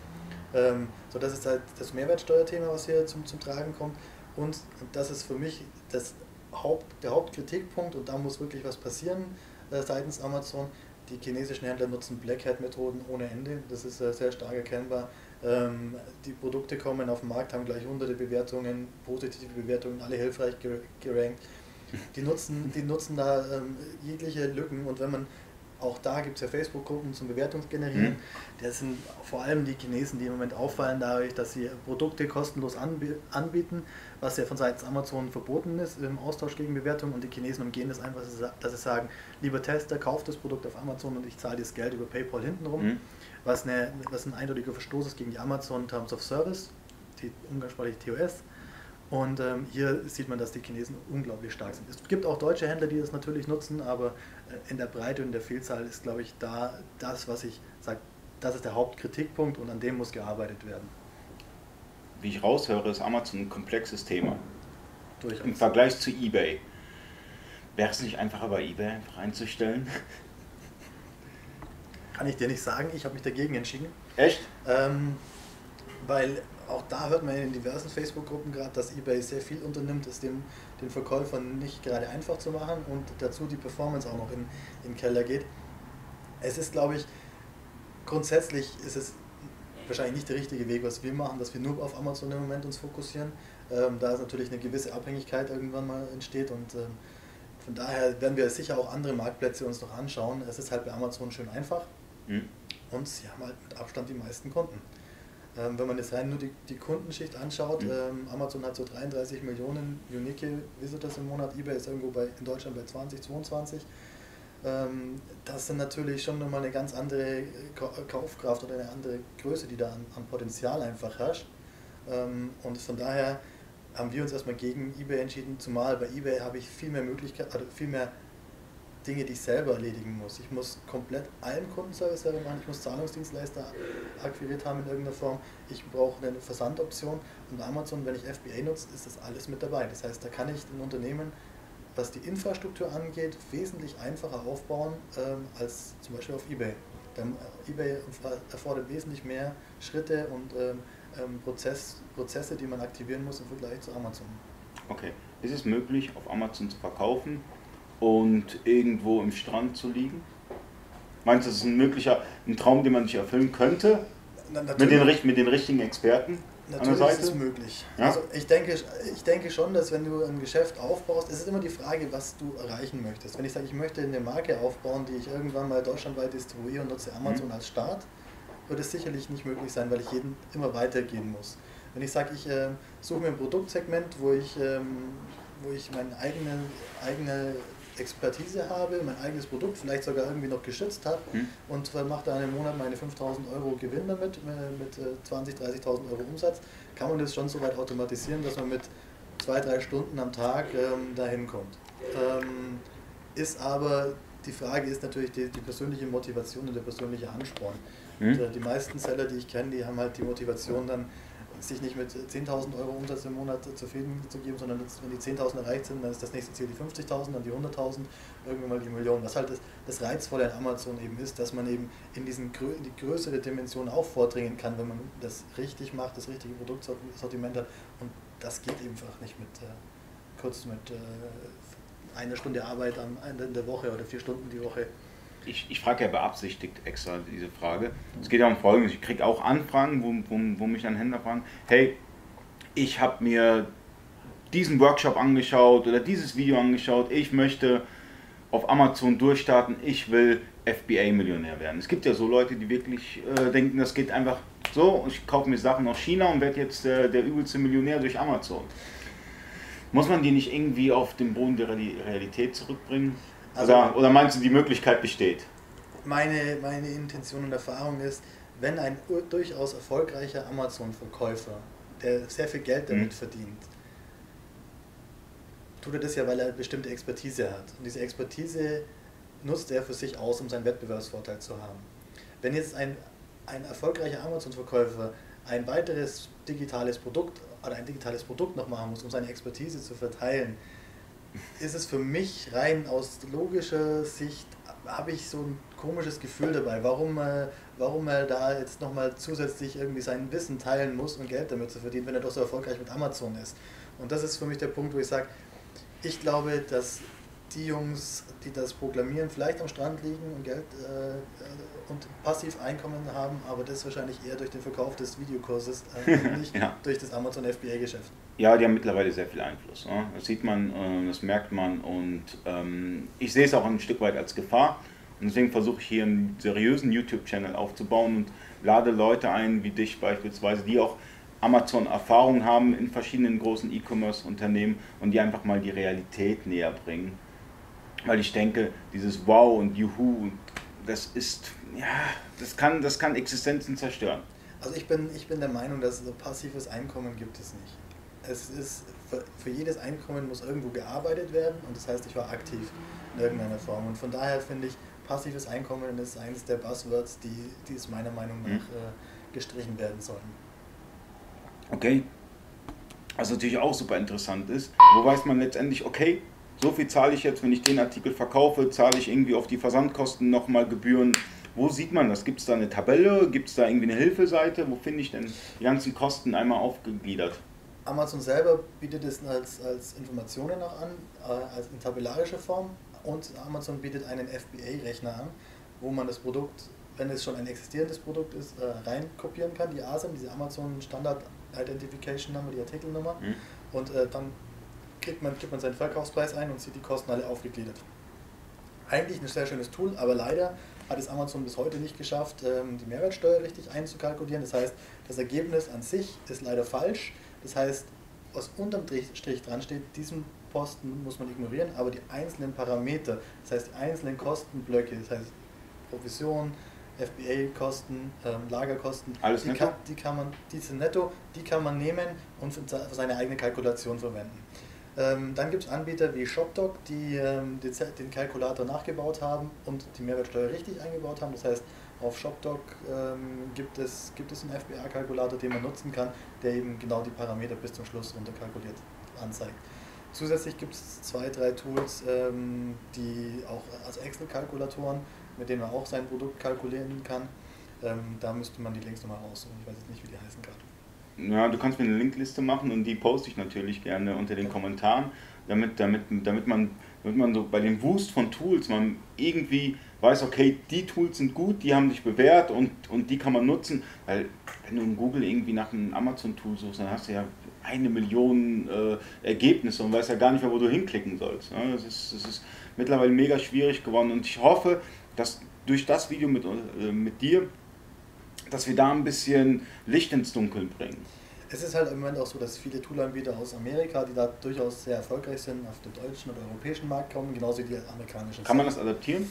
Ähm, so, das ist halt das Mehrwertsteuerthema, was hier zum, zum Tragen kommt. Und, und das ist für mich das Haupt, der Hauptkritikpunkt, und da muss wirklich was passieren äh, seitens Amazon, die chinesischen Händler nutzen Black Hat Methoden ohne Ende. Das ist äh, sehr stark erkennbar. Ähm, die Produkte kommen auf den Markt, haben gleich hunderte Bewertungen, positive Bewertungen, alle hilfreich gerankt. Die nutzen, die nutzen da ähm, jegliche Lücken und wenn man auch da gibt es ja Facebook-Gruppen zum Bewertungsgenerieren. Mhm. Das sind vor allem die Chinesen, die im Moment auffallen dadurch, dass sie Produkte kostenlos anbieten, was ja von seitens Amazon verboten ist im Austausch gegen Bewertungen. Und die Chinesen umgehen das einfach, dass sie sagen, lieber Tester, kauft das Produkt auf Amazon und ich zahle das Geld über PayPal hintenrum. Mhm. Was, eine, was ein eindeutiger Verstoß ist gegen die Amazon Terms of Service, die umgangssprachliche TOS. Und ähm, hier sieht man, dass die Chinesen unglaublich stark sind. Es gibt auch deutsche Händler, die das natürlich nutzen, aber in der Breite und der Vielzahl ist, glaube ich, da das, was ich sage, das ist der Hauptkritikpunkt und an dem muss gearbeitet werden. Wie ich raushöre, ist Amazon ein komplexes Thema. Durchaus. Im Vergleich zu eBay. Wäre es nicht einfacher bei eBay einfach einzustellen? Kann ich dir nicht sagen, ich habe mich dagegen entschieden. Echt? Ähm, weil auch da hört man in diversen Facebook-Gruppen gerade, dass eBay sehr viel unternimmt, es dem, den Verkäufern nicht gerade einfach zu machen und dazu die Performance auch noch in, in den Keller geht. Es ist, glaube ich, grundsätzlich ist es wahrscheinlich nicht der richtige Weg, was wir machen, dass wir nur auf Amazon im Moment uns fokussieren. Ähm, da ist natürlich eine gewisse Abhängigkeit irgendwann mal entsteht und ähm, von daher werden wir sicher auch andere Marktplätze uns noch anschauen. Es ist halt bei Amazon schön einfach mhm. und sie haben halt mit Abstand die meisten Kunden. Ähm, wenn man jetzt rein nur die, die Kundenschicht anschaut, mhm. ähm, Amazon hat so 33 Millionen unique Visitors im Monat, eBay ist irgendwo bei, in Deutschland bei 20, 22. Ähm, das sind natürlich schon nochmal eine ganz andere Kaufkraft oder eine andere Größe, die da an, an Potenzial einfach herrscht. Ähm, und von daher haben wir uns erstmal gegen eBay entschieden, zumal bei eBay habe ich viel mehr Möglichkeiten, also viel mehr Dinge, die ich selber erledigen muss. Ich muss komplett allen Kundenservice selber machen, ich muss Zahlungsdienstleister akquiriert haben in irgendeiner Form, ich brauche eine Versandoption und Amazon, wenn ich FBA nutze, ist das alles mit dabei. Das heißt, da kann ich ein Unternehmen, was die Infrastruktur angeht, wesentlich einfacher aufbauen ähm, als zum Beispiel auf eBay. Denn äh, eBay erfordert wesentlich mehr Schritte und ähm, ähm, Prozess, Prozesse, die man aktivieren muss im Vergleich zu Amazon. Okay. Ist es möglich, auf Amazon zu verkaufen und irgendwo im Strand zu liegen? Meinst du, das ist ein möglicher ein Traum, den man sich erfüllen könnte? Na, mit, den, mit den richtigen Experten? Natürlich ist es möglich. Ja? Also ich denke, ich denke schon, dass wenn du ein Geschäft aufbaust, es ist immer die Frage, was du erreichen möchtest. Wenn ich sage, ich möchte eine Marke aufbauen, die ich irgendwann mal deutschlandweit distribuiere und nutze Amazon mhm. als Start, wird es sicherlich nicht möglich sein, weil ich jeden immer weitergehen muss. Wenn ich sage, ich äh, suche mir ein Produktsegment, wo ich, ähm, wo ich meine eigene, eigene Expertise habe, mein eigenes Produkt vielleicht sogar irgendwie noch geschützt habe hm. und mache da einen Monat meine 5000 Euro Gewinn damit, äh, mit 20.000, äh, 30.000 Euro Umsatz, kann man das schon so weit automatisieren, dass man mit zwei, drei Stunden am Tag ähm, dahin kommt. Ähm, ist aber, die Frage ist natürlich die, die persönliche Motivation und der persönliche Ansporn. Hm. Und, äh, die meisten Seller, die ich kenne, die haben halt die Motivation dann, sich nicht mit 10.000 Euro Umsatz im Monat zufrieden zu geben, sondern wenn die 10.000 erreicht sind, dann ist das nächste Ziel die 50.000, dann die 100.000, irgendwann mal die Million. Was halt das, das Reizvolle an Amazon eben ist, dass man eben in, diesen, die größere Dimension auch vordringen kann, wenn man das richtig macht, das richtige Produktsortiment hat. Und das geht einfach nicht mit äh, kurz mit äh, einer Stunde Arbeit am Ende der Woche oder vier Stunden die Woche ich, ich frage ja beabsichtigt extra diese Frage. Es geht ja um Folgendes. Ich kriege auch Anfragen, wo, wo, wo mich dann Händler fragen, hey, ich habe mir diesen Workshop angeschaut oder dieses Video angeschaut, ich möchte auf Amazon durchstarten, ich will FBA-Millionär werden. Es gibt ja so Leute, die wirklich äh, denken, das geht einfach so, ich kaufe mir Sachen aus China und werde jetzt äh, der übelste Millionär durch Amazon. Muss man die nicht irgendwie auf den Boden der Realität zurückbringen? Also, oder, oder meinst du, die Möglichkeit besteht? Meine, meine Intention und Erfahrung ist, wenn ein durchaus erfolgreicher Amazon-Verkäufer, der sehr viel Geld damit mhm. verdient, tut er das ja, weil er bestimmte Expertise hat. Und diese Expertise nutzt er für sich aus, um seinen Wettbewerbsvorteil zu haben. Wenn jetzt ein, ein erfolgreicher Amazon-Verkäufer ein weiteres digitales Produkt oder ein digitales Produkt noch machen muss, um seine Expertise zu verteilen, ist es für mich rein aus logischer Sicht, habe ich so ein komisches Gefühl dabei, warum, äh, warum er da jetzt nochmal zusätzlich irgendwie sein Wissen teilen muss und Geld damit zu verdienen, wenn er doch so erfolgreich mit Amazon ist. Und das ist für mich der Punkt, wo ich sage, ich glaube, dass die Jungs, die das proklamieren, vielleicht am Strand liegen und Geld äh, und passiv Einkommen haben, aber das wahrscheinlich eher durch den Verkauf des Videokurses, äh, [laughs] nicht ja. durch das Amazon FBA-Geschäft. Ja, die haben mittlerweile sehr viel Einfluss. Ne? Das sieht man, äh, das merkt man und ähm, ich sehe es auch ein Stück weit als Gefahr. Und deswegen versuche ich hier einen seriösen YouTube-Channel aufzubauen und lade Leute ein, wie dich beispielsweise, die auch Amazon-Erfahrung haben in verschiedenen großen E-Commerce-Unternehmen und die einfach mal die Realität näher bringen. Weil ich denke, dieses Wow und Juhu, das ist, ja, das kann, das kann Existenzen zerstören. Also ich bin, ich bin der Meinung, dass es passives Einkommen gibt es nicht es ist, für, für jedes Einkommen muss irgendwo gearbeitet werden und das heißt, ich war aktiv in irgendeiner Form. Und von daher finde ich, passives Einkommen ist eines der Buzzwords, die, die es meiner Meinung nach mhm. äh, gestrichen werden sollen. Okay. Was natürlich auch super interessant ist, wo weiß man letztendlich, okay, so viel zahle ich jetzt, wenn ich den Artikel verkaufe, zahle ich irgendwie auf die Versandkosten nochmal Gebühren. Wo sieht man das? Gibt es da eine Tabelle? Gibt es da irgendwie eine Hilfeseite? Wo finde ich denn die ganzen Kosten einmal aufgegliedert? Amazon selber bietet es als, als Informationen noch an, äh, als in tabellarischer Form und Amazon bietet einen FBA-Rechner an, wo man das Produkt, wenn es schon ein existierendes Produkt ist, äh, rein kopieren kann, die ASIN, diese Amazon Standard Identification Number, die Artikelnummer, mhm. und äh, dann kriegt man, gibt man seinen Verkaufspreis ein und sieht die Kosten alle aufgegliedert. Eigentlich ein sehr schönes Tool, aber leider hat es Amazon bis heute nicht geschafft, ähm, die Mehrwertsteuer richtig einzukalkulieren. Das heißt, das Ergebnis an sich ist leider falsch. Das heißt, was unterm Strich dran steht, diesen Posten muss man ignorieren, aber die einzelnen Parameter, das heißt die einzelnen Kostenblöcke, das heißt Provision, FBA-Kosten, ähm, Lagerkosten, Alles die, netto? kann, die kann man, diese netto, die kann man nehmen und für seine eigene Kalkulation verwenden. Ähm, dann gibt es Anbieter wie ShopDoc, die, ähm, den Kalkulator nachgebaut haben und die Mehrwertsteuer richtig eingebaut haben. Das heißt, auf ShopDoc ähm, gibt, es, gibt es einen FBA-Kalkulator, den man nutzen kann, der eben genau die Parameter bis zum Schluss runterkalkuliert anzeigt. Zusätzlich gibt es zwei, drei Tools, die auch als Excel-Kalkulatoren, mit denen man auch sein Produkt kalkulieren kann. Da müsste man die Links nochmal raussuchen. Ich weiß jetzt nicht, wie die heißen gerade. Ja, du kannst mir eine Linkliste machen und die poste ich natürlich gerne unter den Kommentaren, damit, damit, damit, man, damit man so bei dem Wust von Tools man irgendwie weiß, okay, die Tools sind gut, die haben sich bewährt und, und die kann man nutzen. Weil wenn du in Google irgendwie nach einem Amazon-Tool suchst, dann hast du ja eine Million äh, Ergebnisse und weißt ja gar nicht mehr, wo du hinklicken sollst. Ja, das, ist, das ist mittlerweile mega schwierig geworden und ich hoffe, dass durch das Video mit, äh, mit dir dass wir da ein bisschen Licht ins Dunkeln bringen. Es ist halt im Moment auch so, dass viele Toolanbieter aus Amerika, die da durchaus sehr erfolgreich sind, auf den deutschen oder europäischen Markt kommen, genauso wie die amerikanischen. Kann man das adaptieren?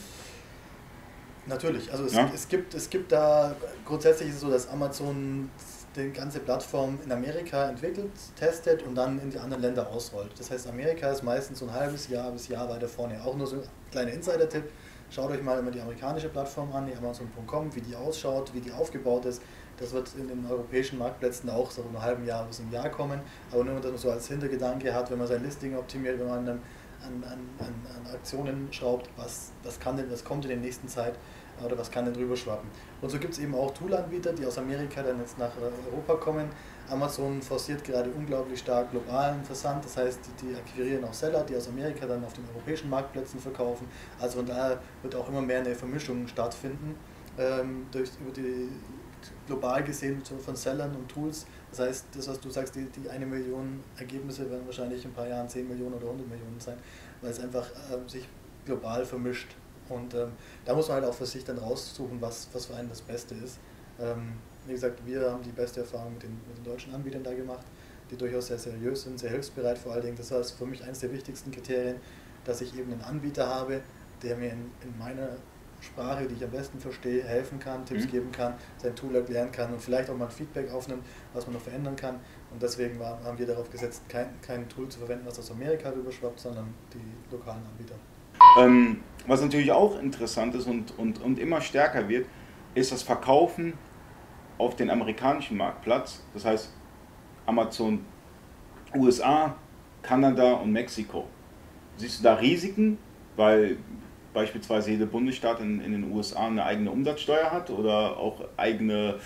Natürlich. Also es, ja. es, gibt, es gibt da, grundsätzlich ist es so, dass Amazon die ganze Plattform in Amerika entwickelt, testet und dann in die anderen Länder ausrollt. Das heißt, Amerika ist meistens so ein halbes Jahr bis Jahr weiter vorne. Auch nur so ein kleiner Insider-Tipp Schaut euch mal immer die amerikanische Plattform an, die Amazon.com, wie die ausschaut, wie die aufgebaut ist. Das wird in den europäischen Marktplätzen auch so einem halben Jahr bis einem Jahr kommen. Aber nur, dass man so als Hintergedanke hat, wenn man sein Listing optimiert, wenn man an, an, an, an Aktionen schraubt, was, was, kann denn, was kommt in der nächsten Zeit oder was kann denn drüber schwappen. Und so gibt es eben auch Toolanbieter, die aus Amerika dann jetzt nach Europa kommen, Amazon forciert gerade unglaublich stark globalen Versand, das heißt, die, die akquirieren auch Seller, die aus Amerika dann auf den europäischen Marktplätzen verkaufen. Also von daher wird auch immer mehr eine Vermischung stattfinden, ähm, durch, über die global gesehen von Sellern und Tools. Das heißt, das, was du sagst, die, die eine Million Ergebnisse werden wahrscheinlich in ein paar Jahren 10 Millionen oder 100 Millionen sein, weil es einfach äh, sich global vermischt. Und ähm, da muss man halt auch für sich dann raussuchen, was, was für einen das Beste ist. Ähm, wie gesagt, wir haben die beste Erfahrung mit den, mit den deutschen Anbietern da gemacht, die durchaus sehr seriös sind, sehr hilfsbereit vor allen Dingen. Das war für mich eines der wichtigsten Kriterien, dass ich eben einen Anbieter habe, der mir in, in meiner Sprache, die ich am besten verstehe, helfen kann, Tipps mhm. geben kann, sein Tool erklären kann und vielleicht auch mal Feedback aufnimmt, was man noch verändern kann. Und deswegen war, haben wir darauf gesetzt, kein, kein Tool zu verwenden, was aus Amerika rüberschwappt, sondern die lokalen Anbieter. Ähm, was natürlich auch interessant ist und, und, und immer stärker wird, ist das Verkaufen auf den amerikanischen Marktplatz, das heißt Amazon USA, Kanada und Mexiko. Siehst du da Risiken, weil beispielsweise jeder Bundesstaat in, in den USA eine eigene Umsatzsteuer hat oder auch eigene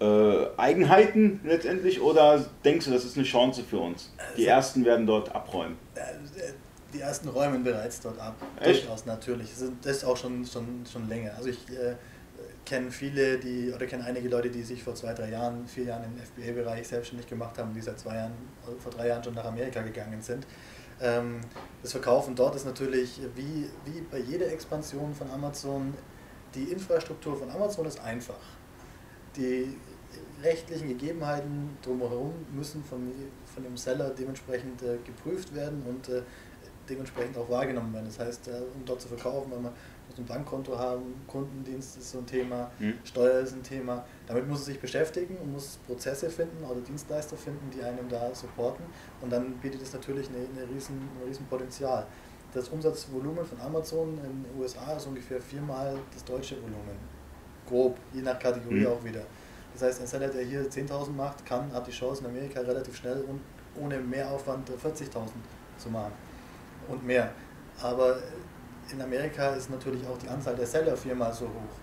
äh, Eigenheiten letztendlich oder denkst du, das ist eine Chance für uns? Die also, ersten werden dort abräumen. Äh, die ersten räumen bereits dort ab. Echt? Durchaus natürlich. Das ist auch schon, schon, schon länger. Also ich äh, kenne viele, die oder kenne einige Leute, die sich vor zwei, drei Jahren, vier Jahren im FBA-Bereich selbstständig gemacht haben, die seit zwei Jahren, vor drei Jahren schon nach Amerika gegangen sind. Ähm, das Verkaufen dort ist natürlich wie, wie bei jeder Expansion von Amazon, die Infrastruktur von Amazon ist einfach. Die rechtlichen Gegebenheiten drumherum müssen von, von dem Seller dementsprechend äh, geprüft werden und äh, dementsprechend auch wahrgenommen werden. Das heißt, äh, um dort zu verkaufen, wenn man muss ein Bankkonto haben, Kundendienst ist so ein Thema, mhm. Steuer ist ein Thema. Damit muss es sich beschäftigen und muss Prozesse finden oder Dienstleister finden, die einem da supporten. Und dann bietet es natürlich eine, eine riesen, ein riesen Potenzial. das Umsatzvolumen von Amazon in den USA ist ungefähr viermal das deutsche Volumen. Grob, je nach Kategorie mhm. auch wieder. Das heißt, ein Seller, der hier 10.000 macht, kann, hat die Chance in Amerika relativ schnell und ohne Mehraufwand 40.000 zu machen und mehr. Aber in Amerika ist natürlich auch die Anzahl der Seller viermal so hoch.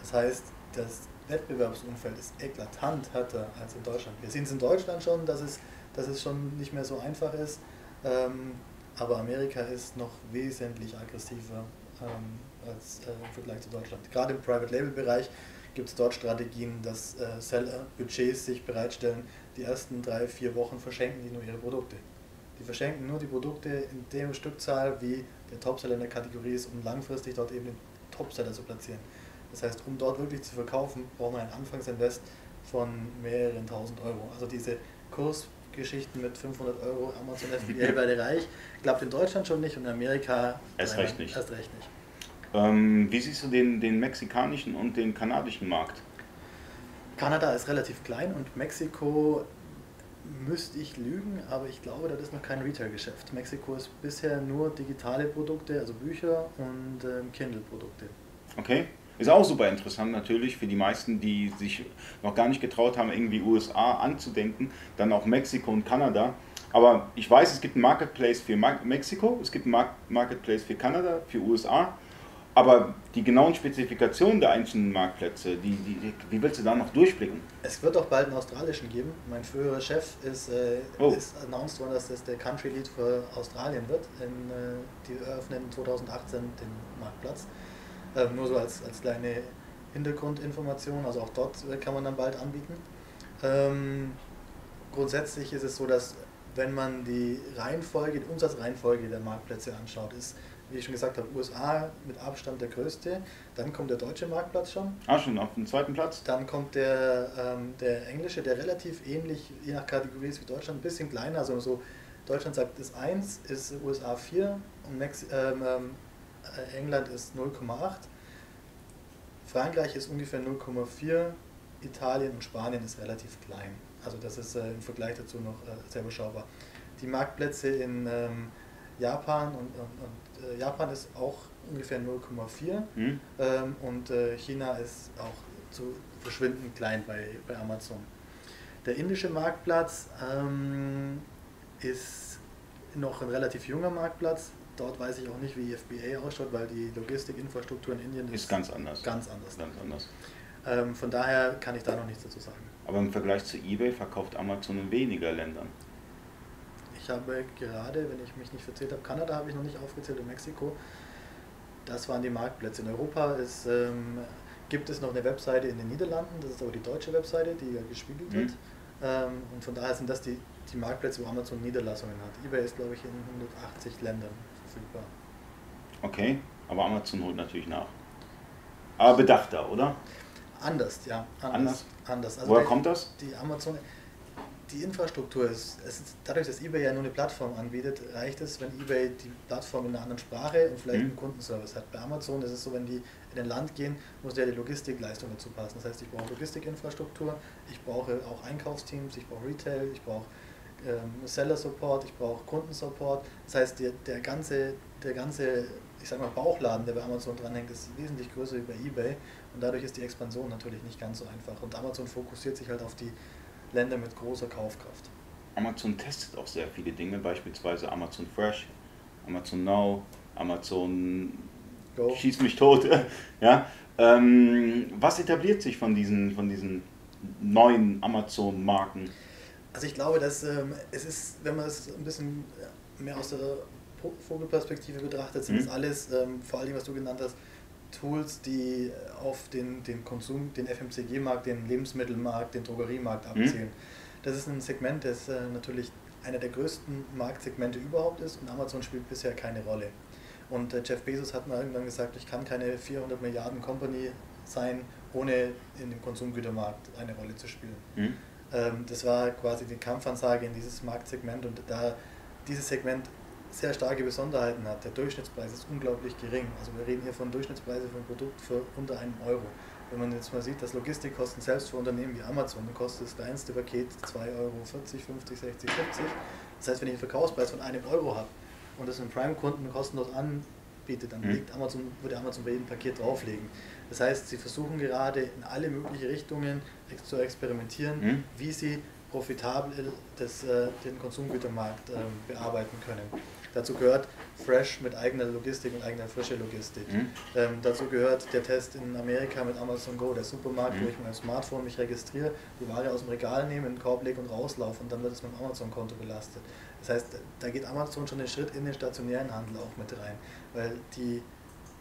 Das heißt, das Wettbewerbsumfeld ist eklatant härter als in Deutschland. Wir sehen es in Deutschland schon, dass es, dass es schon nicht mehr so einfach ist, ähm, aber Amerika ist noch wesentlich aggressiver ähm, als äh, im Vergleich zu Deutschland. Gerade im Private Label Bereich gibt es dort Strategien, dass äh, Seller Budgets sich bereitstellen, die ersten drei, vier Wochen verschenken die nur ihre Produkte. Die verschenken nur die Produkte in der Stückzahl, wie der Topseller in der Kategorie ist, um langfristig dort eben den Topseller zu platzieren. Das heißt, um dort wirklich zu verkaufen, braucht man ein Anfangsinvest von mehreren tausend Euro. Also diese Kursgeschichten mit 500 Euro Amazon FBA werde [laughs] reich, klappt in Deutschland schon nicht und in Amerika erst recht nicht. Erst recht nicht. Ähm, wie siehst du den, den mexikanischen und den kanadischen Markt? Kanada ist relativ klein und Mexiko müsste ich lügen, aber ich glaube, das ist noch kein Retail-Geschäft. Mexiko ist bisher nur digitale Produkte, also Bücher und ähm, Kindle-Produkte. Okay. Ist auch super interessant natürlich für die meisten, die sich noch gar nicht getraut haben, irgendwie USA anzudenken, dann auch Mexiko und Kanada. Aber ich weiß, es gibt einen Marketplace für Mexiko, es gibt einen Marketplace für Kanada, für USA. Aber die genauen Spezifikationen der einzelnen Marktplätze, die, die, wie willst du da noch durchblicken? Es wird auch bald einen australischen geben. Mein früherer Chef ist, äh, oh. ist announced worden, dass das der Country Lead für Australien wird. In, äh, die eröffnen 2018 den Marktplatz. Äh, nur so als, als kleine Hintergrundinformation. Also auch dort äh, kann man dann bald anbieten. Ähm, grundsätzlich ist es so, dass wenn man die Reihenfolge, die Umsatzreihenfolge der Marktplätze anschaut, ist wie ich schon gesagt habe, USA mit Abstand der größte. Dann kommt der deutsche Marktplatz schon. Ah, schon auf dem zweiten Platz. Dann kommt der, ähm, der englische, der relativ ähnlich, je nach Kategorie ist wie Deutschland, ein bisschen kleiner. Also so Deutschland sagt ist 1, ist USA 4 und Mex ähm, ähm, England ist 0,8. Frankreich ist ungefähr 0,4. Italien und Spanien ist relativ klein. Also das ist äh, im Vergleich dazu noch äh, sehr überschaubar. Die Marktplätze in ähm, Japan und, und, und äh, Japan ist auch ungefähr 0,4 mhm. ähm, und äh, China ist auch zu verschwindend klein bei, bei Amazon. Der indische Marktplatz ähm, ist noch ein relativ junger Marktplatz. Dort weiß ich auch nicht, wie FBA ausschaut, weil die Logistikinfrastruktur in Indien ist, ist ganz anders. Ganz anders. Ganz anders. Ähm, von daher kann ich da noch nichts dazu sagen. Aber im Vergleich zu eBay verkauft Amazon in weniger Ländern. Ich habe gerade, wenn ich mich nicht verzählt habe, Kanada habe ich noch nicht aufgezählt und Mexiko. Das waren die Marktplätze. In Europa ist, ähm, gibt es noch eine Webseite in den Niederlanden, das ist aber die deutsche Webseite, die ja gespiegelt mhm. wird. Ähm, und von daher sind das die, die Marktplätze, wo Amazon Niederlassungen hat. eBay ist, glaube ich, in 180 Ländern verfügbar. Okay, aber Amazon holt natürlich nach. Aber bedachter, oder? Anders, ja. Anders? Anders. anders. Also Woher kommt das? Die Amazon, die Infrastruktur ist, ist, dadurch, dass eBay ja nur eine Plattform anbietet, reicht es, wenn eBay die Plattform in einer anderen Sprache und vielleicht mhm. einen Kundenservice hat. Bei Amazon ist es so, wenn die in ein Land gehen, muss ja die Logistikleistung dazu passen. Das heißt, ich brauche Logistikinfrastruktur, ich brauche auch Einkaufsteams, ich brauche Retail, ich brauche ähm, Seller Support, ich brauche Kundensupport. Das heißt, der, der ganze, der ganze ich sag mal, Bauchladen, der bei Amazon dranhängt, ist wesentlich größer wie bei eBay und dadurch ist die Expansion natürlich nicht ganz so einfach. Und Amazon fokussiert sich halt auf die Länder mit großer Kaufkraft. Amazon testet auch sehr viele Dinge, beispielsweise Amazon Fresh, Amazon Now, Amazon Go. Schieß mich tot. [laughs] ja? Ähm, was etabliert sich von diesen, von diesen neuen Amazon-Marken? Also ich glaube, dass ähm, es ist, wenn man es ein bisschen mehr aus der Vogelperspektive betrachtet, sind mhm. das alles, ähm, vor allem was du genannt hast, Tools, die auf den, den Konsum, den FMCG-Markt, den Lebensmittelmarkt, den Drogeriemarkt abzielen. Mhm. Das ist ein Segment, das äh, natürlich einer der größten Marktsegmente überhaupt ist und Amazon spielt bisher keine Rolle. Und äh, Jeff Bezos hat mal irgendwann gesagt, ich kann keine 400 Milliarden Company sein, ohne in dem Konsumgütermarkt eine Rolle zu spielen. Mhm. Ähm, das war quasi die Kampfansage in dieses Marktsegment und da dieses Segment sehr starke Besonderheiten hat. Der Durchschnittspreis ist unglaublich gering. Also wir reden hier von Durchschnittspreisen für ein Produkt für unter einem Euro. Wenn man jetzt mal sieht, dass Logistikkosten selbst für Unternehmen wie Amazon kostet das kleinste Paket 2,40 Euro, 50, 60, 70. Das heißt, wenn ich einen Verkaufspreis von einem Euro habe, und das einem Prime-Kunden kostenlos anbietet, dann mhm. legt Amazon, würde Amazon bei jedem Paket drauflegen. Das heißt, sie versuchen gerade in alle möglichen Richtungen zu experimentieren, mhm. wie sie profitabel das, äh, den Konsumgütermarkt äh, bearbeiten können. Dazu gehört Fresh mit eigener Logistik und eigener frische Logistik. Mhm. Ähm, dazu gehört der Test in Amerika mit Amazon Go, der Supermarkt, mhm. wo ich mit meinem Smartphone mich registriere, die Ware aus dem Regal nehme, in den Korb lege und rauslaufe und dann wird es mit dem Amazon-Konto belastet. Das heißt, da geht Amazon schon einen Schritt in den stationären Handel auch mit rein, weil die,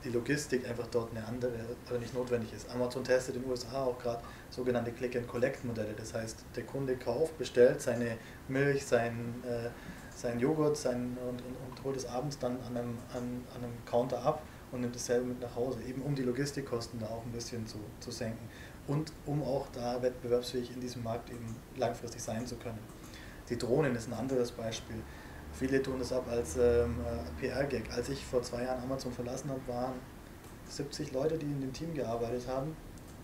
die Logistik einfach dort eine andere oder nicht notwendig ist. Amazon testet in den USA auch gerade sogenannte Click-and-Collect-Modelle. Das heißt, der Kunde kauft, bestellt seine Milch, sein äh, seinen Joghurt sein, und, und, und holt es abends dann an einem, an, an einem Counter ab und nimmt dasselbe mit nach Hause, eben um die Logistikkosten da auch ein bisschen zu, zu senken und um auch da wettbewerbsfähig in diesem Markt eben langfristig sein zu können. Die Drohnen ist ein anderes Beispiel. Viele tun das ab als ähm, äh, PR-Gag. Als ich vor zwei Jahren Amazon verlassen habe, waren 70 Leute, die in dem Team gearbeitet haben.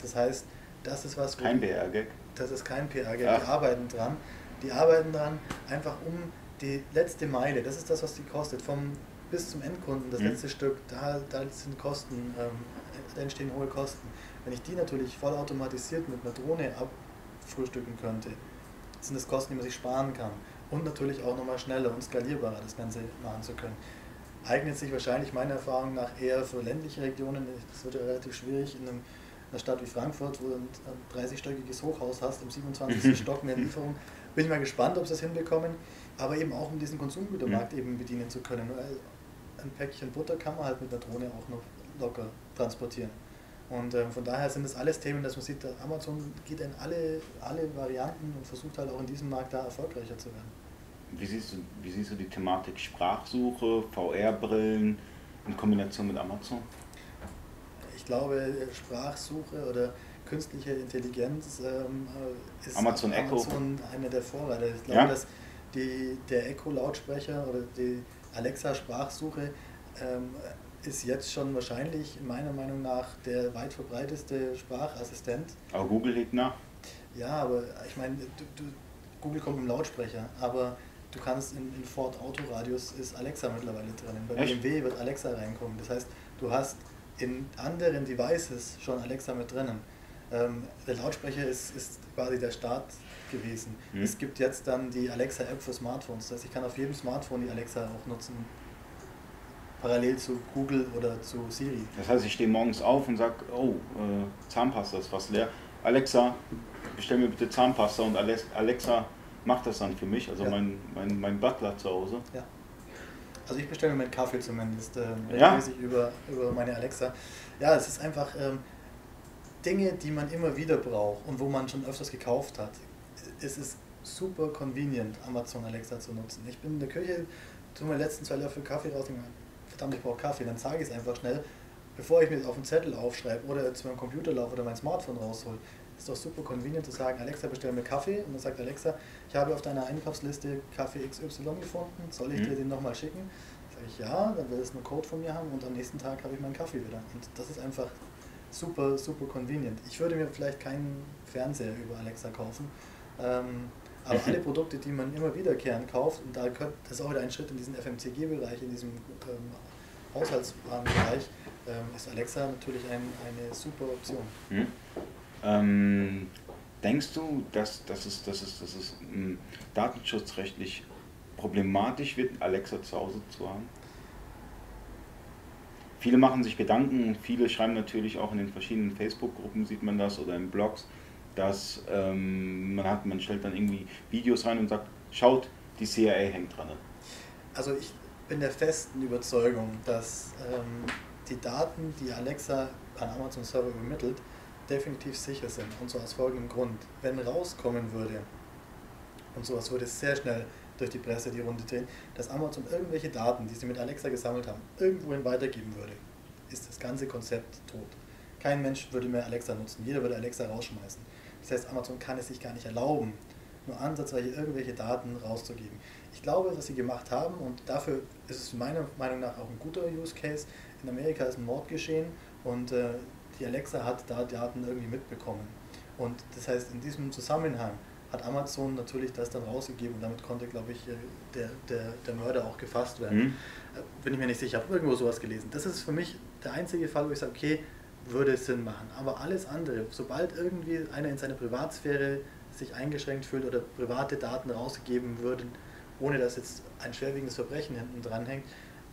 Das heißt, das ist was. Kein PR-Gag. Das ist kein PR-Gag. Die arbeiten dran. Die arbeiten dran, einfach um die letzte Meile, das ist das, was die kostet, vom bis zum Endkunden, das mhm. letzte Stück, da, da sind Kosten, ähm, da entstehen hohe Kosten. Wenn ich die natürlich vollautomatisiert mit einer Drohne abfrühstücken könnte, sind das Kosten, die man sich sparen kann. Und natürlich auch nochmal schneller und skalierbarer das Ganze machen zu können. Eignet sich wahrscheinlich meiner Erfahrung nach eher für ländliche Regionen. Das wird ja relativ schwierig in, einem, in einer Stadt wie Frankfurt, wo du ein 30-stöckiges Hochhaus hast, im 27. Stock mehr Lieferung. Bin ich mal gespannt, ob sie das hinbekommen aber eben auch um diesen Konsumgütermarkt mhm. eben bedienen zu können. Weil ein Päckchen Butter kann man halt mit einer Drohne auch noch locker transportieren. Und ähm, von daher sind das alles Themen, dass man sieht, Amazon geht in alle, alle Varianten und versucht halt auch in diesem Markt da erfolgreicher zu werden. Wie siehst du, wie siehst du die Thematik Sprachsuche, VR-Brillen in Kombination mit Amazon? Ich glaube, Sprachsuche oder künstliche Intelligenz ähm, ist Amazon, Amazon Echo. einer der Vorreiter. Ich glaube, ja? dass die, der Echo-Lautsprecher oder die Alexa-Sprachsuche ähm, ist jetzt schon wahrscheinlich meiner Meinung nach der weit verbreiteste Sprachassistent. Aber Google liegt nach. Ja, aber ich meine, du, du, Google kommt im Lautsprecher, aber du kannst in, in Ford Autoradius ist Alexa mittlerweile drin. Bei Echt? BMW wird Alexa reinkommen. Das heißt, du hast in anderen Devices schon Alexa mit drinnen. Ähm, der Lautsprecher ist, ist quasi der Start gewesen. Mhm. Es gibt jetzt dann die Alexa-App für Smartphones. Das heißt, ich kann auf jedem Smartphone die Alexa auch nutzen, parallel zu Google oder zu Siri. Das heißt, ich stehe morgens auf und sage, oh, äh, Zahnpasta ist fast leer. Alexa, bestell mir bitte Zahnpasta und Alexa macht das dann für mich, also ja. mein, mein, mein Butler zu Hause. Ja. Also ich bestelle mir meinen Kaffee zumindest äh, regelmäßig ja. über, über meine Alexa. Ja, es ist einfach ähm, Dinge, die man immer wieder braucht und wo man schon öfters gekauft hat es ist super convenient, Amazon Alexa zu nutzen. Ich bin in der Küche, tue mir letzten zwei Löffel Kaffee raus und verdammt, ich brauche Kaffee. Dann sage ich es einfach schnell, bevor ich mir auf den Zettel aufschreibe oder zu meinem Computer laufe oder mein Smartphone raushol. Ist doch super convenient zu sagen, Alexa, bestell mir Kaffee. Und dann sagt Alexa, ich habe auf deiner Einkaufsliste Kaffee XY gefunden, soll ich mhm. dir den nochmal schicken? Sage ich ja, dann will es einen Code von mir haben und am nächsten Tag habe ich meinen Kaffee wieder. Und das ist einfach super, super convenient. Ich würde mir vielleicht keinen Fernseher über Alexa kaufen, ähm, aber [laughs] alle Produkte, die man immer wiederkehrend kauft, und da gehört, das ist auch wieder ein Schritt in diesen FMCG-Bereich, in diesem ähm, Haushaltswarenbereich, ähm, ist Alexa natürlich ein, eine super Option. Hm. Ähm, denkst du, dass, dass es, dass es, dass es ähm, datenschutzrechtlich problematisch wird, Alexa zu Hause zu haben? Viele machen sich Gedanken, viele schreiben natürlich auch in den verschiedenen Facebook-Gruppen, sieht man das, oder in Blogs, dass ähm, man hat, man stellt dann irgendwie Videos rein und sagt, schaut, die CIA hängt dran. Also ich bin der festen Überzeugung, dass ähm, die Daten, die Alexa an Amazon Server übermittelt, definitiv sicher sind. Und so aus folgendem Grund. Wenn rauskommen würde, und sowas würde sehr schnell durch die Presse die Runde drehen, dass Amazon irgendwelche Daten, die sie mit Alexa gesammelt haben, irgendwohin weitergeben würde, ist das ganze Konzept tot. Kein Mensch würde mehr Alexa nutzen, jeder würde Alexa rausschmeißen. Das heißt, Amazon kann es sich gar nicht erlauben, nur ansatzweise irgendwelche Daten rauszugeben. Ich glaube, was sie gemacht haben, und dafür ist es meiner Meinung nach auch ein guter Use Case, in Amerika ist ein Mord geschehen und äh, die Alexa hat da Daten irgendwie mitbekommen. Und das heißt, in diesem Zusammenhang hat Amazon natürlich das dann rausgegeben und damit konnte, glaube ich, äh, der, der, der Mörder auch gefasst werden. Mhm. Äh, bin ich mir nicht sicher, ich habe irgendwo sowas gelesen. Das ist für mich der einzige Fall, wo ich sage, okay, würde Sinn machen. Aber alles andere, sobald irgendwie einer in seiner Privatsphäre sich eingeschränkt fühlt oder private Daten rausgegeben würden, ohne dass jetzt ein schwerwiegendes Verbrechen hinten dran hängt,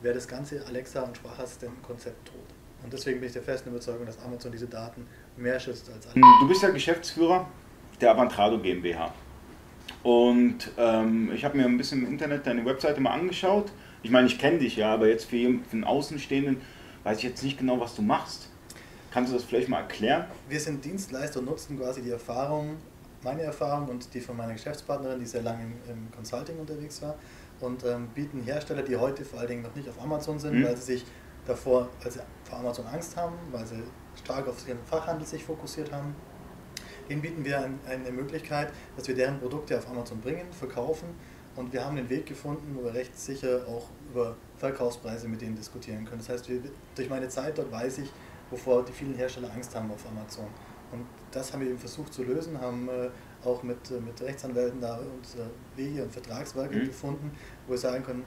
wäre das ganze Alexa- und Sprachassistent-Konzept tot. Und deswegen bin ich der festen Überzeugung, dass Amazon diese Daten mehr schützt als alle. Du bist ja Geschäftsführer der Avantrado GmbH. Und ähm, ich habe mir ein bisschen im Internet deine Webseite mal angeschaut. Ich meine, ich kenne dich ja, aber jetzt für, für einen Außenstehenden weiß ich jetzt nicht genau, was du machst. Kannst du das vielleicht mal erklären? Wir sind Dienstleister und nutzen quasi die Erfahrung, meine Erfahrung und die von meiner Geschäftspartnerin, die sehr lange im, im Consulting unterwegs war, und ähm, bieten Hersteller, die heute vor allen Dingen noch nicht auf Amazon sind, mhm. weil sie sich davor, weil sie vor Amazon Angst haben, weil sie stark auf ihren Fachhandel sich fokussiert haben, denen bieten wir eine Möglichkeit, dass wir deren Produkte auf Amazon bringen, verkaufen und wir haben den Weg gefunden, wo wir recht sicher auch über Verkaufspreise mit denen diskutieren können. Das heißt, durch meine Zeit dort weiß ich, wovor die vielen Hersteller Angst haben auf Amazon. Und das haben wir eben versucht zu lösen, haben äh, auch mit, äh, mit Rechtsanwälten da unsere Wege und Vertragswerke mhm. gefunden, wo wir sagen können,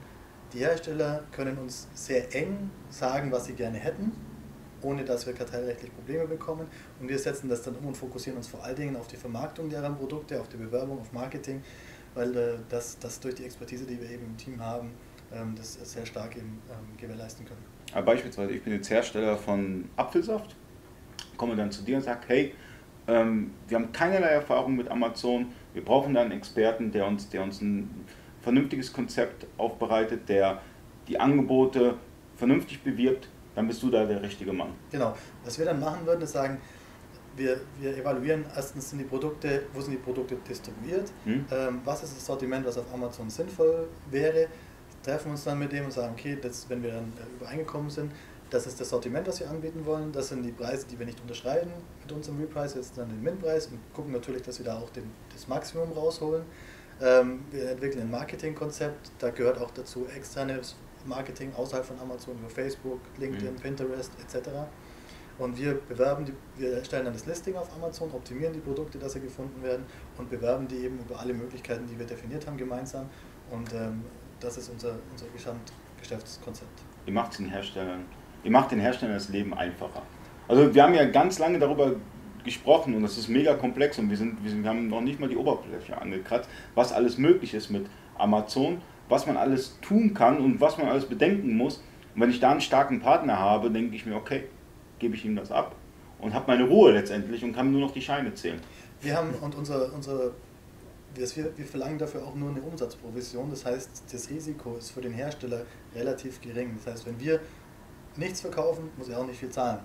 die Hersteller können uns sehr eng sagen, was sie gerne hätten, ohne dass wir kartellrechtlich Probleme bekommen. Und wir setzen das dann um und fokussieren uns vor allen Dingen auf die Vermarktung deren Produkte, auf die Bewerbung, auf Marketing, weil äh, das, das durch die Expertise, die wir eben im Team haben, ähm, das sehr stark eben ähm, gewährleisten können. Aber beispielsweise, ich bin jetzt Hersteller von Apfelsaft, komme dann zu dir und sage, hey, ähm, wir haben keinerlei Erfahrung mit Amazon, wir brauchen da einen Experten, der uns, der uns ein vernünftiges Konzept aufbereitet, der die Angebote vernünftig bewirbt, dann bist du da der richtige Mann. Genau. Was wir dann machen würden, ist sagen, wir, wir evaluieren erstens sind die Produkte, wo sind die Produkte distribuiert, hm. ähm, was ist das Sortiment, was auf Amazon sinnvoll wäre, treffen uns dann mit dem und sagen, okay, das, wenn wir dann äh, übereingekommen sind, das ist das Sortiment, das wir anbieten wollen, das sind die Preise, die wir nicht unterschreiten mit unserem Reprice, jetzt dann den Min-Preis und gucken natürlich, dass wir da auch den, das Maximum rausholen. Ähm, wir entwickeln ein Marketingkonzept, da gehört auch dazu externes Marketing außerhalb von Amazon über Facebook, LinkedIn, mhm. Pinterest etc. Und wir bewerben die, wir stellen dann das Listing auf Amazon, optimieren die Produkte, dass sie gefunden werden und bewerben die eben über alle Möglichkeiten, die wir definiert haben gemeinsam. Und ähm, das ist unser, unser Gesamtgeschäftskonzept. Ihr macht den Herstellern, ihr macht den Herstellern das Leben einfacher. Also wir haben ja ganz lange darüber gesprochen und das ist mega komplex und wir, sind, wir haben noch nicht mal die Oberfläche angekratzt, was alles möglich ist mit Amazon, was man alles tun kann und was man alles bedenken muss. Und wenn ich da einen starken Partner habe, denke ich mir, okay, gebe ich ihm das ab und habe meine Ruhe letztendlich und kann nur noch die Scheine zählen. Wir haben und unser, unser wir, wir verlangen dafür auch nur eine Umsatzprovision. Das heißt, das Risiko ist für den Hersteller relativ gering. Das heißt, wenn wir nichts verkaufen, muss er auch nicht viel zahlen.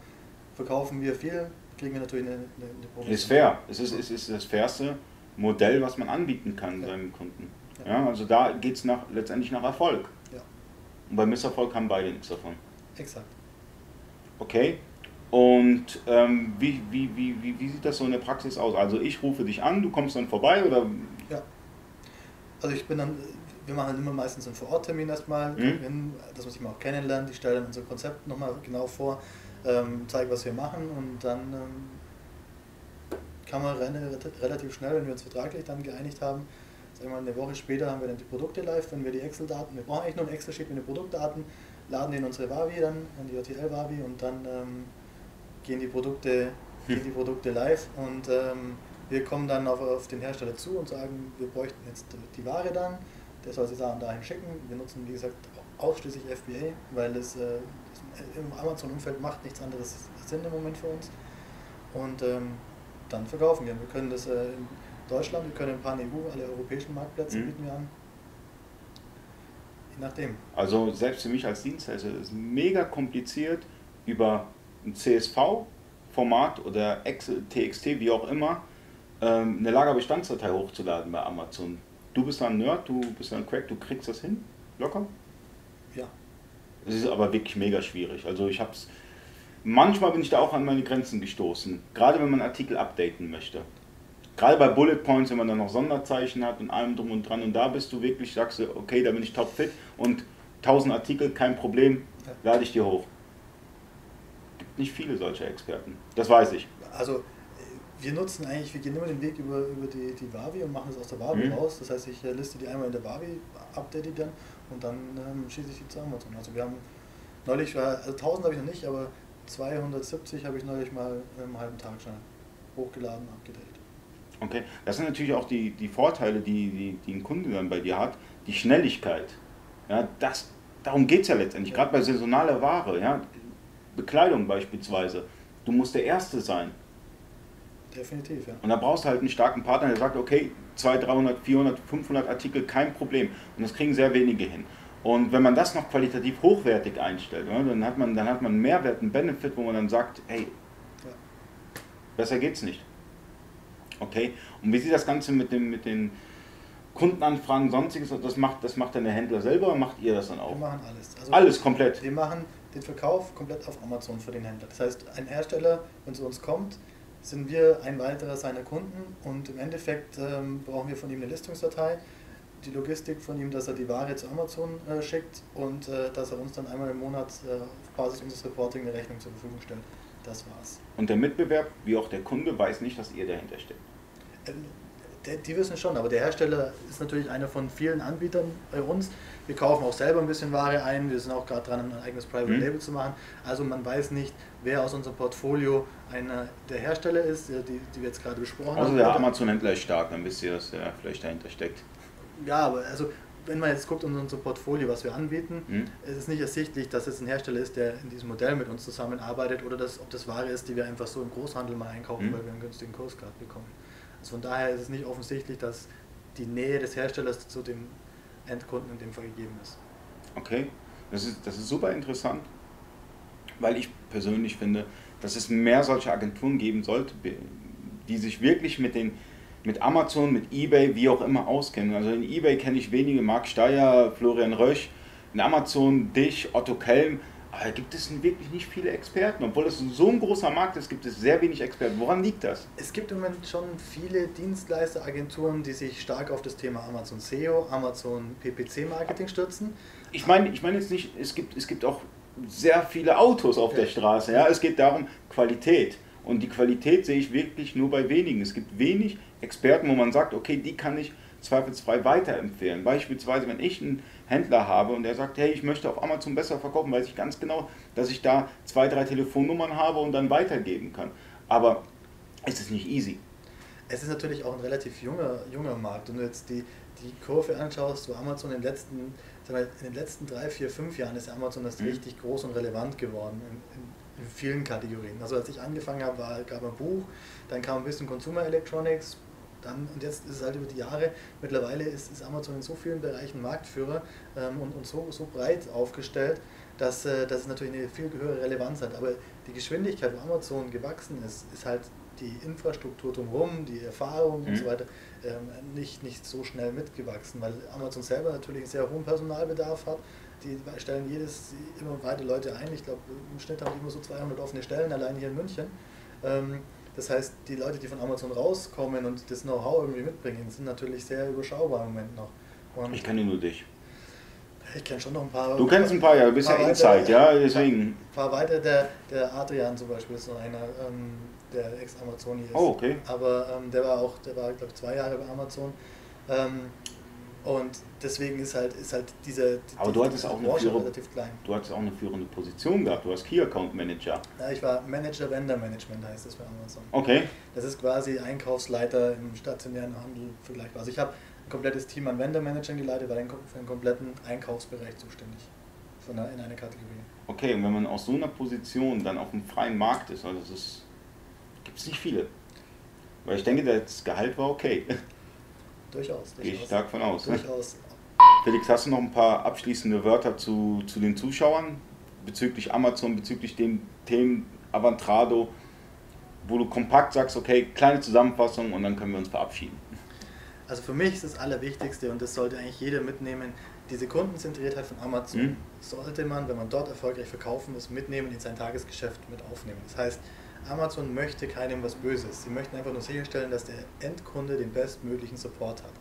Verkaufen wir viel, kriegen wir natürlich eine, eine Provision. Ist fair. Es ist, es ist das fairste Modell, was man anbieten kann ja. seinem Kunden. Ja. ja also da geht es nach, letztendlich nach Erfolg. Ja. Und beim Misserfolg haben beide nichts davon. Exakt. Okay. Und ähm, wie, wie, wie, wie, wie sieht das so in der Praxis aus? Also ich rufe dich an, du kommst dann vorbei oder? Ja. Also ich bin dann, wir machen dann immer meistens einen Vororttermin erstmal, mhm. dass man sich mal auch kennenlernt. Ich stelle dann unser Konzept nochmal genau vor, ähm, zeige, was wir machen und dann ähm, kann man relativ schnell, wenn wir uns vertraglich dann geeinigt haben, sagen wir eine Woche später haben wir dann die Produkte live, wenn wir die Excel-Daten, wir brauchen eigentlich nur ein Excel-Sheet mit den Produktdaten, laden die in unsere Wavi dann, in die JTL-Wavi und dann ähm, gehen die Produkte, gehen die Produkte live und ähm, wir kommen dann auf, auf, den Hersteller zu und sagen, wir bräuchten jetzt die Ware dann, der soll sie Sachen dahin schicken. Wir nutzen, wie gesagt, ausschließlich FBA, weil es äh, im Amazon-Umfeld macht nichts anderes Sinn im Moment für uns. Und ähm, dann verkaufen wir. Wir können das äh, in Deutschland, wir können ein paar EU, alle europäischen Marktplätze mhm. bieten wir an. Je nachdem. Also selbst für mich als Dienstleister ist es mega kompliziert über ein CSV-Format oder Excel, TXT, wie auch immer, ähm, eine Lagerbestandsdatei hochzuladen bei Amazon. Du bist ein Nerd, du bist ein Crack, du kriegst das hin? Locker? Es ist aber wirklich mega schwierig. Also ich hab's. Manchmal bin ich da auch an meine Grenzen gestoßen. Gerade wenn man Artikel updaten möchte. Gerade bei Bullet Points, wenn man dann noch Sonderzeichen hat und allem drum und dran. Und da bist du wirklich, sagst du, okay, da bin ich topfit und 1000 Artikel, kein Problem, lade ich dir hoch nicht viele solche Experten. Das weiß ich. Also wir nutzen eigentlich, wir gehen immer den Weg über, über die, die Wavi und machen es aus der Wavi mhm. raus. Das heißt, ich äh, liste die einmal in der Wavi, update die dann und dann ähm, schieße ich die zu Amazon. Also wir haben neulich, also 1000 habe ich noch nicht, aber 270 habe ich neulich mal im halben Tag schon hochgeladen, abgedreht. Okay, das sind natürlich auch die, die Vorteile, die, die, die ein Kunde dann bei dir hat. Die Schnelligkeit. Ja, das, darum geht es ja letztendlich, ja. gerade bei saisonaler Ware. Ja, Bekleidung beispielsweise. Du musst der Erste sein. Definitiv, ja. Und da brauchst du halt einen starken Partner, der sagt, okay, 200, 300, 400, 500 Artikel, kein Problem. Und das kriegen sehr wenige hin. Und wenn man das noch qualitativ hochwertig einstellt, dann, hat man, dann hat man einen Mehrwert, einen Benefit, wo man dann sagt, hey, ja. besser geht's nicht. Okay, und wie sieht das Ganze mit, dem, mit den Kundenanfragen, sonstiges, das macht, das macht dann der Händler selber, macht ihr das dann auch? Wir machen alles. Also alles komplett? Wir machen den Verkauf komplett auf Amazon für den Händler. Das heißt, ein Hersteller, wenn zu uns kommt, sind wir ein weiterer seiner Kunden und im Endeffekt ähm, brauchen wir von ihm eine Listungsdatei, die Logistik von ihm, dass er die Ware zu Amazon äh, schickt und äh, dass er uns dann einmal im Monat äh, auf Basis unseres Reporting eine Rechnung zur Verfügung stellt. Das war's. Und der Mitbewerb, wie auch der Kunde, weiß nicht, dass ihr dahinter steckt? Die wissen schon, aber der Hersteller ist natürlich einer von vielen Anbietern bei uns. Wir kaufen auch selber ein bisschen Ware ein. Wir sind auch gerade dran, ein eigenes Private mhm. Label zu machen. Also man weiß nicht, wer aus unserem Portfolio einer der Hersteller ist, die, die wir jetzt gerade besprochen also haben. Also der Amazon-Händler ist stark, dann wisst ihr, dass der vielleicht dahinter steckt. Ja, aber also wenn man jetzt guckt in unser Portfolio, was wir anbieten, mhm. ist es nicht ersichtlich, dass es ein Hersteller ist, der in diesem Modell mit uns zusammenarbeitet oder dass, ob das Ware ist, die wir einfach so im Großhandel mal einkaufen, mhm. weil wir einen günstigen Kurs gerade bekommen. Also von daher ist es nicht offensichtlich, dass die Nähe des Herstellers zu dem Endkunden in dem Fall gegeben ist. Okay, das ist, das ist super interessant, weil ich persönlich finde, dass es mehr solche Agenturen geben sollte, die sich wirklich mit den mit Amazon, mit eBay, wie auch immer auskennen. Also in eBay kenne ich wenige, Marc Steyer, Florian Rösch, in Amazon dich, Otto Kelm, aber gibt es wirklich nicht viele Experten. Obwohl es so ein großer Markt ist, gibt es sehr wenig Experten. Woran liegt das? Es gibt im Moment schon viele Dienstleisteragenturen, die sich stark auf das Thema Amazon SEO, Amazon PPC Marketing stürzen. Ich meine ich mein jetzt nicht, es gibt, es gibt auch sehr viele Autos auf ja. der Straße. Ja? Es geht darum, Qualität. Und die Qualität sehe ich wirklich nur bei wenigen. Es gibt wenig Experten, wo man sagt, okay, die kann ich zweifelsfrei weiterempfehlen. Beispielsweise, wenn ich einen Händler habe und der sagt, hey, ich möchte auf Amazon besser verkaufen, weiß ich ganz genau, dass ich da zwei, drei Telefonnummern habe und dann weitergeben kann. Aber es ist nicht easy. Es ist natürlich auch ein relativ junger, junger Markt. Wenn du jetzt die, die Kurve anschaust, wo Amazon in den letzten, in den letzten drei, vier, fünf Jahren ist Amazon das mhm. richtig groß und relevant geworden in, in, in, vielen Kategorien. Also als ich angefangen habe, war, gab ein Buch, dann kam ein bisschen Consumer Electronics, dann, und jetzt ist es halt über die Jahre, mittlerweile ist, ist Amazon in so vielen Bereichen Marktführer ähm, und, und so, so breit aufgestellt, dass, äh, dass es natürlich eine viel höhere Relevanz hat. Aber die Geschwindigkeit, wo Amazon gewachsen ist, ist halt die Infrastruktur drumherum, die Erfahrung mhm. und so weiter ähm, nicht, nicht so schnell mitgewachsen, weil Amazon selber natürlich einen sehr hohen Personalbedarf hat. Die stellen jedes immer weiter Leute ein. Ich glaube, im Schnitt haben die immer so 200 offene Stellen, allein hier in München. Ähm, das heißt, die Leute, die von Amazon rauskommen und das Know-how irgendwie mitbringen, sind natürlich sehr überschaubar im Moment noch. Und ich kenne nur dich. Ich kenne schon noch ein paar. Du kennst ein paar, ja, du bist ja Inside, [laughs] ja, deswegen. Ein paar weiter, der, der Adrian zum Beispiel ist so einer, ähm, der Ex-Amazoni ist. Oh, okay. Aber ähm, der war auch, der war, glaube ich, zwei Jahre bei Amazon. Ähm, und deswegen ist halt, ist halt diese die, Aber du hattest auch eine führende, relativ klein. Du hattest auch eine führende Position gehabt, du warst Key Account Manager. Ja, ich war Manager Vendor Management heißt das bei Amazon. Okay. Das ist quasi Einkaufsleiter im stationären Handel vergleichbar. Also ich habe ein komplettes Team an Vendor Managern geleitet, war für den kompletten Einkaufsbereich zuständig. Von einer, in einer Kategorie. Okay, und wenn man aus so einer Position dann auf dem freien Markt ist, also das gibt es nicht viele. Weil ich denke, das Gehalt war okay. Durchaus. Gehe ich stark von aus. Ne? Durchaus. Felix, hast du noch ein paar abschließende Wörter zu, zu den Zuschauern bezüglich Amazon, bezüglich den Themen Avantrado, wo du kompakt sagst, okay, kleine Zusammenfassung und dann können wir uns verabschieden? Also für mich ist das Allerwichtigste und das sollte eigentlich jeder mitnehmen, diese Kundenzentriertheit von Amazon hm? sollte man, wenn man dort erfolgreich verkaufen ist, mitnehmen in sein Tagesgeschäft mit aufnehmen. Das heißt, Amazon möchte keinem was Böses. Sie möchten einfach nur sicherstellen, dass der Endkunde den bestmöglichen Support hat.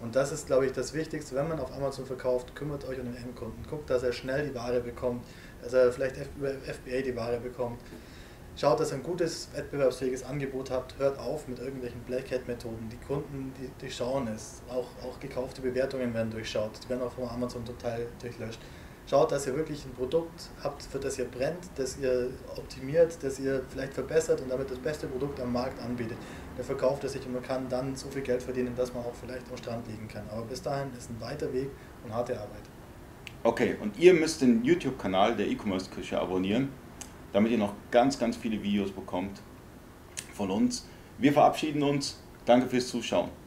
Und das ist, glaube ich, das Wichtigste, wenn man auf Amazon verkauft, kümmert euch um den Endkunden. Guckt, dass er schnell die Ware bekommt, dass er vielleicht über FBA die Ware bekommt. Schaut, dass ihr ein gutes, wettbewerbsfähiges Angebot habt. Hört auf mit irgendwelchen Black Hat Methoden. Die Kunden, die, die schauen es. Auch, auch gekaufte Bewertungen werden durchschaut. Die werden auch von Amazon total durchlöscht. Schaut, dass ihr wirklich ein Produkt habt, für das ihr brennt, das ihr optimiert, das ihr vielleicht verbessert und damit das beste Produkt am Markt anbietet. Der verkauft es sich und man kann dann so viel Geld verdienen, dass man auch vielleicht am Strand liegen kann. Aber bis dahin ist ein weiter Weg und harte Arbeit. Okay, und ihr müsst den YouTube-Kanal der E-Commerce-Küche abonnieren, damit ihr noch ganz, ganz viele Videos bekommt von uns. Wir verabschieden uns. Danke fürs Zuschauen.